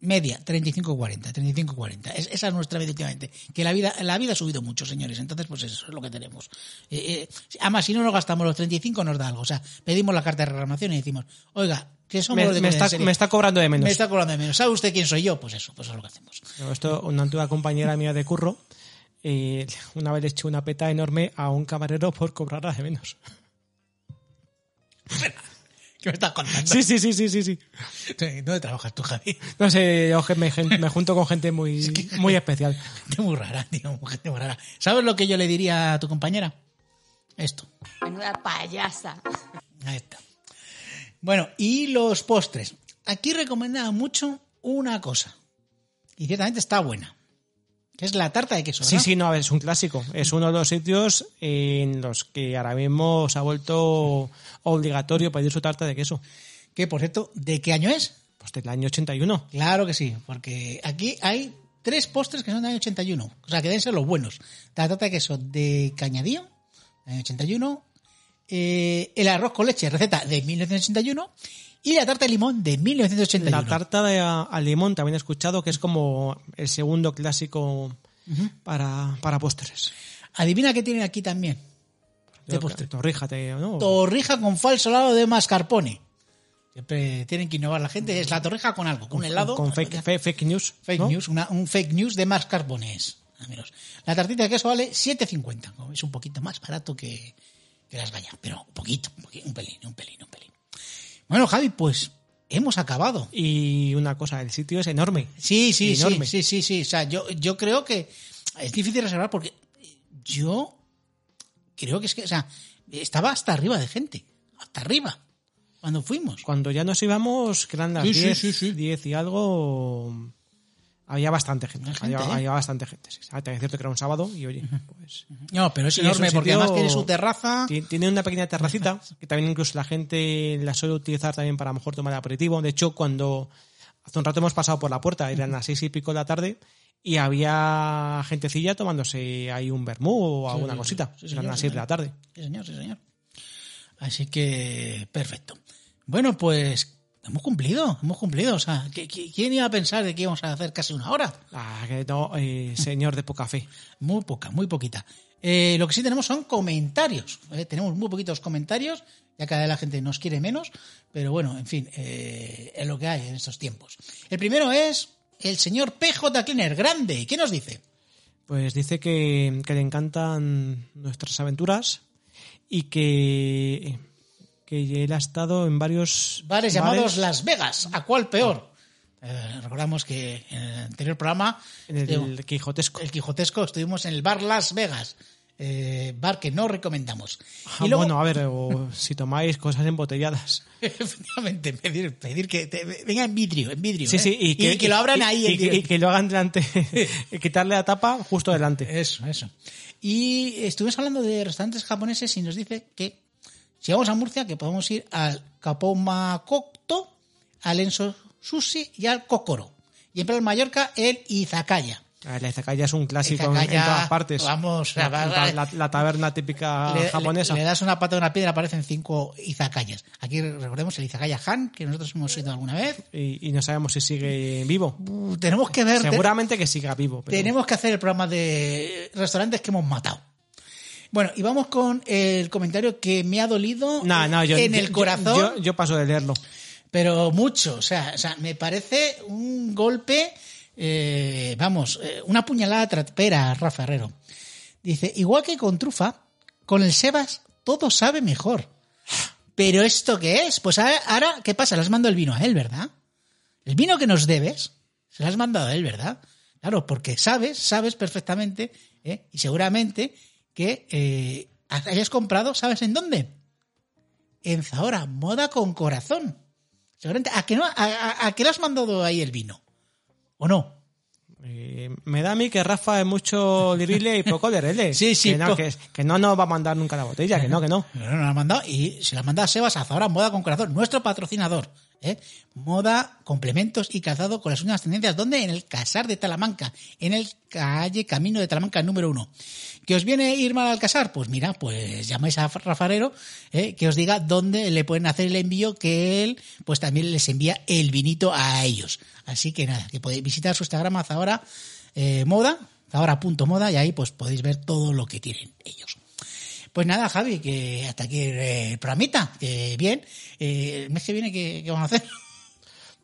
Media, 35-40, 35-40. Es, esa es nuestra media últimamente. Que la vida, la vida ha subido mucho, señores. Entonces, pues eso es lo que tenemos. Eh, eh, además, si no nos gastamos los 35, nos da algo. O sea, pedimos la carta de reclamación y decimos, oiga, que somos Me, los de me Comida en está, Serie. me está cobrando de menos. Me está cobrando de menos. ¿Sabe usted quién soy yo? Pues eso, pues eso es lo que hacemos. Esto, una antigua compañera mía de curro, eh, una vez le eché una peta enorme a un camarero por cobrarla de menos. ¿Qué me estás contando? Sí, sí, sí, sí, sí, sí. ¿Dónde trabajas tú, Javi? No sé, yo me, junto con gente muy, muy especial. Gente muy rara, tío, gente muy rara. ¿Sabes lo que yo le diría a tu compañera? Esto. Menuda payasa. Ahí está. Bueno, y los postres. Aquí recomendaba mucho una cosa. Y ciertamente está buena. Que es la tarta de queso. Sí, ¿verdad? sí, no, es un clásico. Es uno de los sitios en los que ahora mismo se ha vuelto obligatorio pedir su tarta de queso. Que por cierto, ¿de qué año es? Pues del año 81. Claro que sí, porque aquí hay tres postres que son del año 81. O sea, que deben ser los buenos. La tarta de queso de Cañadío, del año 81. Eh, el arroz con leche, receta de 1981. Y la tarta de limón de 1981. La tarta de a- al limón también he escuchado que es como el segundo clásico para, para postres. Adivina qué tiene aquí también. De postre. Torríjate, ¿no? Torrija con falso helado de mascarpone. Siempre tienen que innovar la gente. Es la torrija con algo, con un helado. Con fake, fe- fake news. Fake ¿no? news, una- un fake news de mascarpone es. al menos. La tartita de queso vale 7,50. como Es un poquito más barato que, que las gallas. Pero un poquito, un, poquito, un pelín, un pelín, un pelín. Bueno, Javi, pues hemos acabado. Y una cosa, el sitio es enorme. Sí, sí, sí, Enorme. sí, sí, sí. O sea, yo, yo creo que es difícil reservar porque yo creo que es que, o sea, estaba hasta arriba de gente. Hasta arriba. Cuando fuimos. Cuando ya nos íbamos, que eran las Sí, sí, 10, sí, sí. 10 y algo, había bastante gente. Había gente, había, ¿eh? había bastante gente. Sí, Ah, Es cierto que era un sábado y oye, pues... No, pero es enorme porque además tiene su terraza. Ti- Tiene una pequeña terracita [laughs] que también incluso la gente la suele utilizar también para a lo mejor tomar aperitivo. De hecho, cuando hace un rato hemos pasado por la puerta, eran las seis y pico de la tarde y había gentecilla tomándose ahí un vermú o alguna sí, cosita. sí, eran las seis de la tarde. Sí, señor, sí, señor. Así que, perfecto. Bueno, pues hemos cumplido, hemos cumplido. O sea, ¿qui- qui- ¿quién iba a pensar de que íbamos a hacer casi una hora? Ah, que no, eh, señor de poca fe. Muy poca, muy poquita. Eh, lo que sí tenemos son comentarios. Tenemos muy poquitos comentarios, ya cada vez la gente nos quiere menos, pero bueno, en fin, eh, es lo que hay en estos tiempos. El primero es el señor PJ Cleaner, grande. ¿Qué nos dice? Pues dice que, que le encantan nuestras aventuras y que, que él ha estado en varios Bares llamados Las Vegas. ¿A cuál peor? Eh, recordamos que en el anterior programa, en el, Quijotesco. el Quijotesco, estuvimos en el bar Las Vegas. eh, bar que no recomendamos. Ah, y luego, Bueno, a ver, o si tomáis cosas embotelladas. [laughs] efectivamente, pedir, pedir que te- venga en vidrio, en vidrio. Sí, ¿eh? sí, y que, lo abran y- ahí y, en y que lo hagan delante, [laughs] quitarle la tapa justo delante. Eso, eso. Y estuvimos hablando de restaurantes japoneses y nos dice que si vamos a Murcia, que podemos ir al Kapoumakoto, al Enso Sushi y al Kokoro. Y en Playa Mallorca, el Izakaya. Ah, La izakaya es un clásico en- Izakaya, en todas partes. vamos, la, la- la- la taberna típica le, japonesa. le- le das una pata de una piedra, aparecen cinco izakayas. Aquí recordemos el izakaya Han, que nosotros hemos ido alguna vez. y, y no sabemos si sigue vivo. Uh, tenemos que ver, te- Seguramente que siga vivo. pero- tenemos que hacer el programa de restaurantes que hemos matado. Bueno, y vamos con el comentario que me ha dolido No, no, yo, en yo- el corazón, Yo, yo paso de leerlo. pero mucho. O sea, o sea, me parece un golpe, eh, vamos, eh, una puñalada trapera, Rafa Herrero. Dice, igual que con trufa, con el Sebas todo sabe mejor. ¿Pero esto qué es? Pues ahora, ahora, ¿qué pasa? Le has mandado el vino a él, ¿verdad? El vino que nos debes, se lo has mandado a él, ¿verdad? Claro, porque sabes, sabes perfectamente, ¿eh? y seguramente que eh, hayas comprado, ¿sabes en dónde? En Zahora, moda con corazón. Seguramente, ¿a que, no, a, a- a que le has mandado ahí el vino? ¿O no? Eh, me da a mí que Rafa es mucho lirile y poco lerele. [laughs] Sí, sí, Que no, que, que no nos va a mandar nunca la botella, que no, que [laughs] no. No, no, la ha mandado y se la ha mandado a Sebas a Zahora Moda con Corazón, nuestro patrocinador. ¿eh? Moda, complementos y calzado con las últimas tendencias. ¿Dónde? En el Casar de Talamanca, en el calle Camino de Talamanca número uno. ¿Que os viene ir mal al casar? Pues mira, pues llamáis a Rafarero ¿eh? que os diga dónde le pueden hacer el envío, que él pues también les envía el vinito a ellos. Así que nada, que podéis visitar su Instagram a Zahora eh, Moda, y ahí pues podéis ver todo lo que tienen ellos. Pues nada, Javi, que hasta aquí el programita, que bien. Eh, el mes que viene, ¿qué, qué vamos a hacer?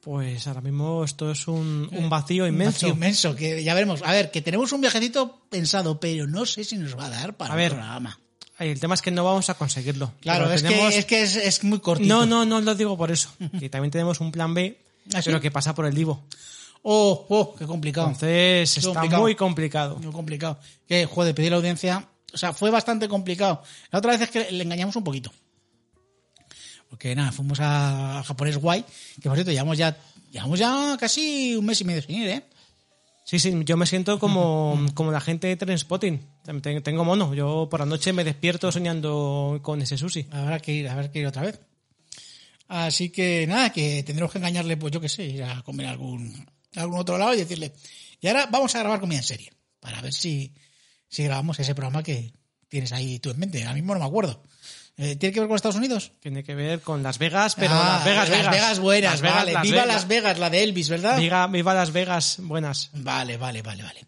Pues ahora mismo esto es un, un vacío inmenso. Vacío inmenso, que ya veremos. A ver, que tenemos un viajecito pensado, pero no sé si nos va a dar para A ver, el programa. Ay, El tema es que no vamos a conseguirlo. Claro, es, tenemos- que, es que es, es muy cortito. No, no, no lo digo por eso. [laughs] que también tenemos un plan B, ¿Ah, sí? pero que pasa por el Divo. Oh, oh, qué complicado. Entonces Qué está complicado. muy complicado. Muy complicado. Que, joder, pedir la audiencia. O sea, fue bastante complicado. La otra vez es que le engañamos un poquito. Porque nada, fuimos a Japonés Guay, que por cierto, llevamos ya, llevamos ya casi un mes y medio sin ir, ¿eh? Sí, sí, yo me siento como, como la gente de Trainspotting. Ten- Tengo mono. Yo por la noche me despierto soñando con ese sushi. Habrá que ir, habrá que ir otra vez. Así que nada, que tendremos que engañarle, pues yo qué sé, ir a comer a algún, a algún otro lado y decirle, y ahora vamos a grabar comida en serie, para ver si, si grabamos ese programa que tienes ahí tú en mente. Ahora mismo no me acuerdo. Eh, ¿Tiene que ver con Estados Unidos? Tiene que ver con Las Vegas, pero Ah, Las Vegas, Las Vegas buenas, Las Vegas, vale. Las Viva Vegas. Las Vegas, la de Elvis, ¿verdad? Viva, viva Las Vegas buenas. Vale, vale, vale, vale.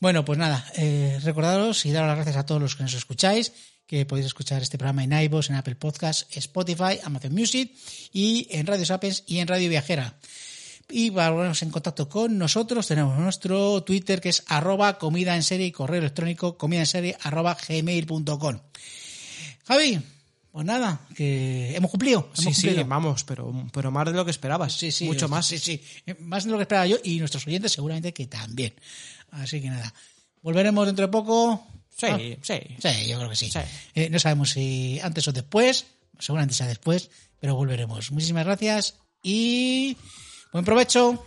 Bueno, pues nada, eh, recordaros y daros las gracias a todos los que nos escucháis, que podéis escuchar este programa en iVoox, en Apple Podcasts, Spotify, Amazon Music y en Radio Sapiens y en Radio Viajera. Y ponernos en contacto con nosotros tenemos nuestro Twitter que es arroba comida en serie y correo electrónico comida en serie arroba gmail.com. Javi, pues nada, que hemos cumplido. Sí, hemos sí, cumplido. vamos, pero, pero más de lo que esperabas. Sí, sí. Mucho más. Sí, sí. Eh, Más de lo que esperaba yo y nuestros oyentes seguramente que también. Así que nada. Volveremos dentro de poco. Sí, Ah, sí. Sí, yo creo que sí. Sí. Eh, no sabemos si antes o después. Seguramente sea después, pero volveremos. Muchísimas gracias y buen provecho.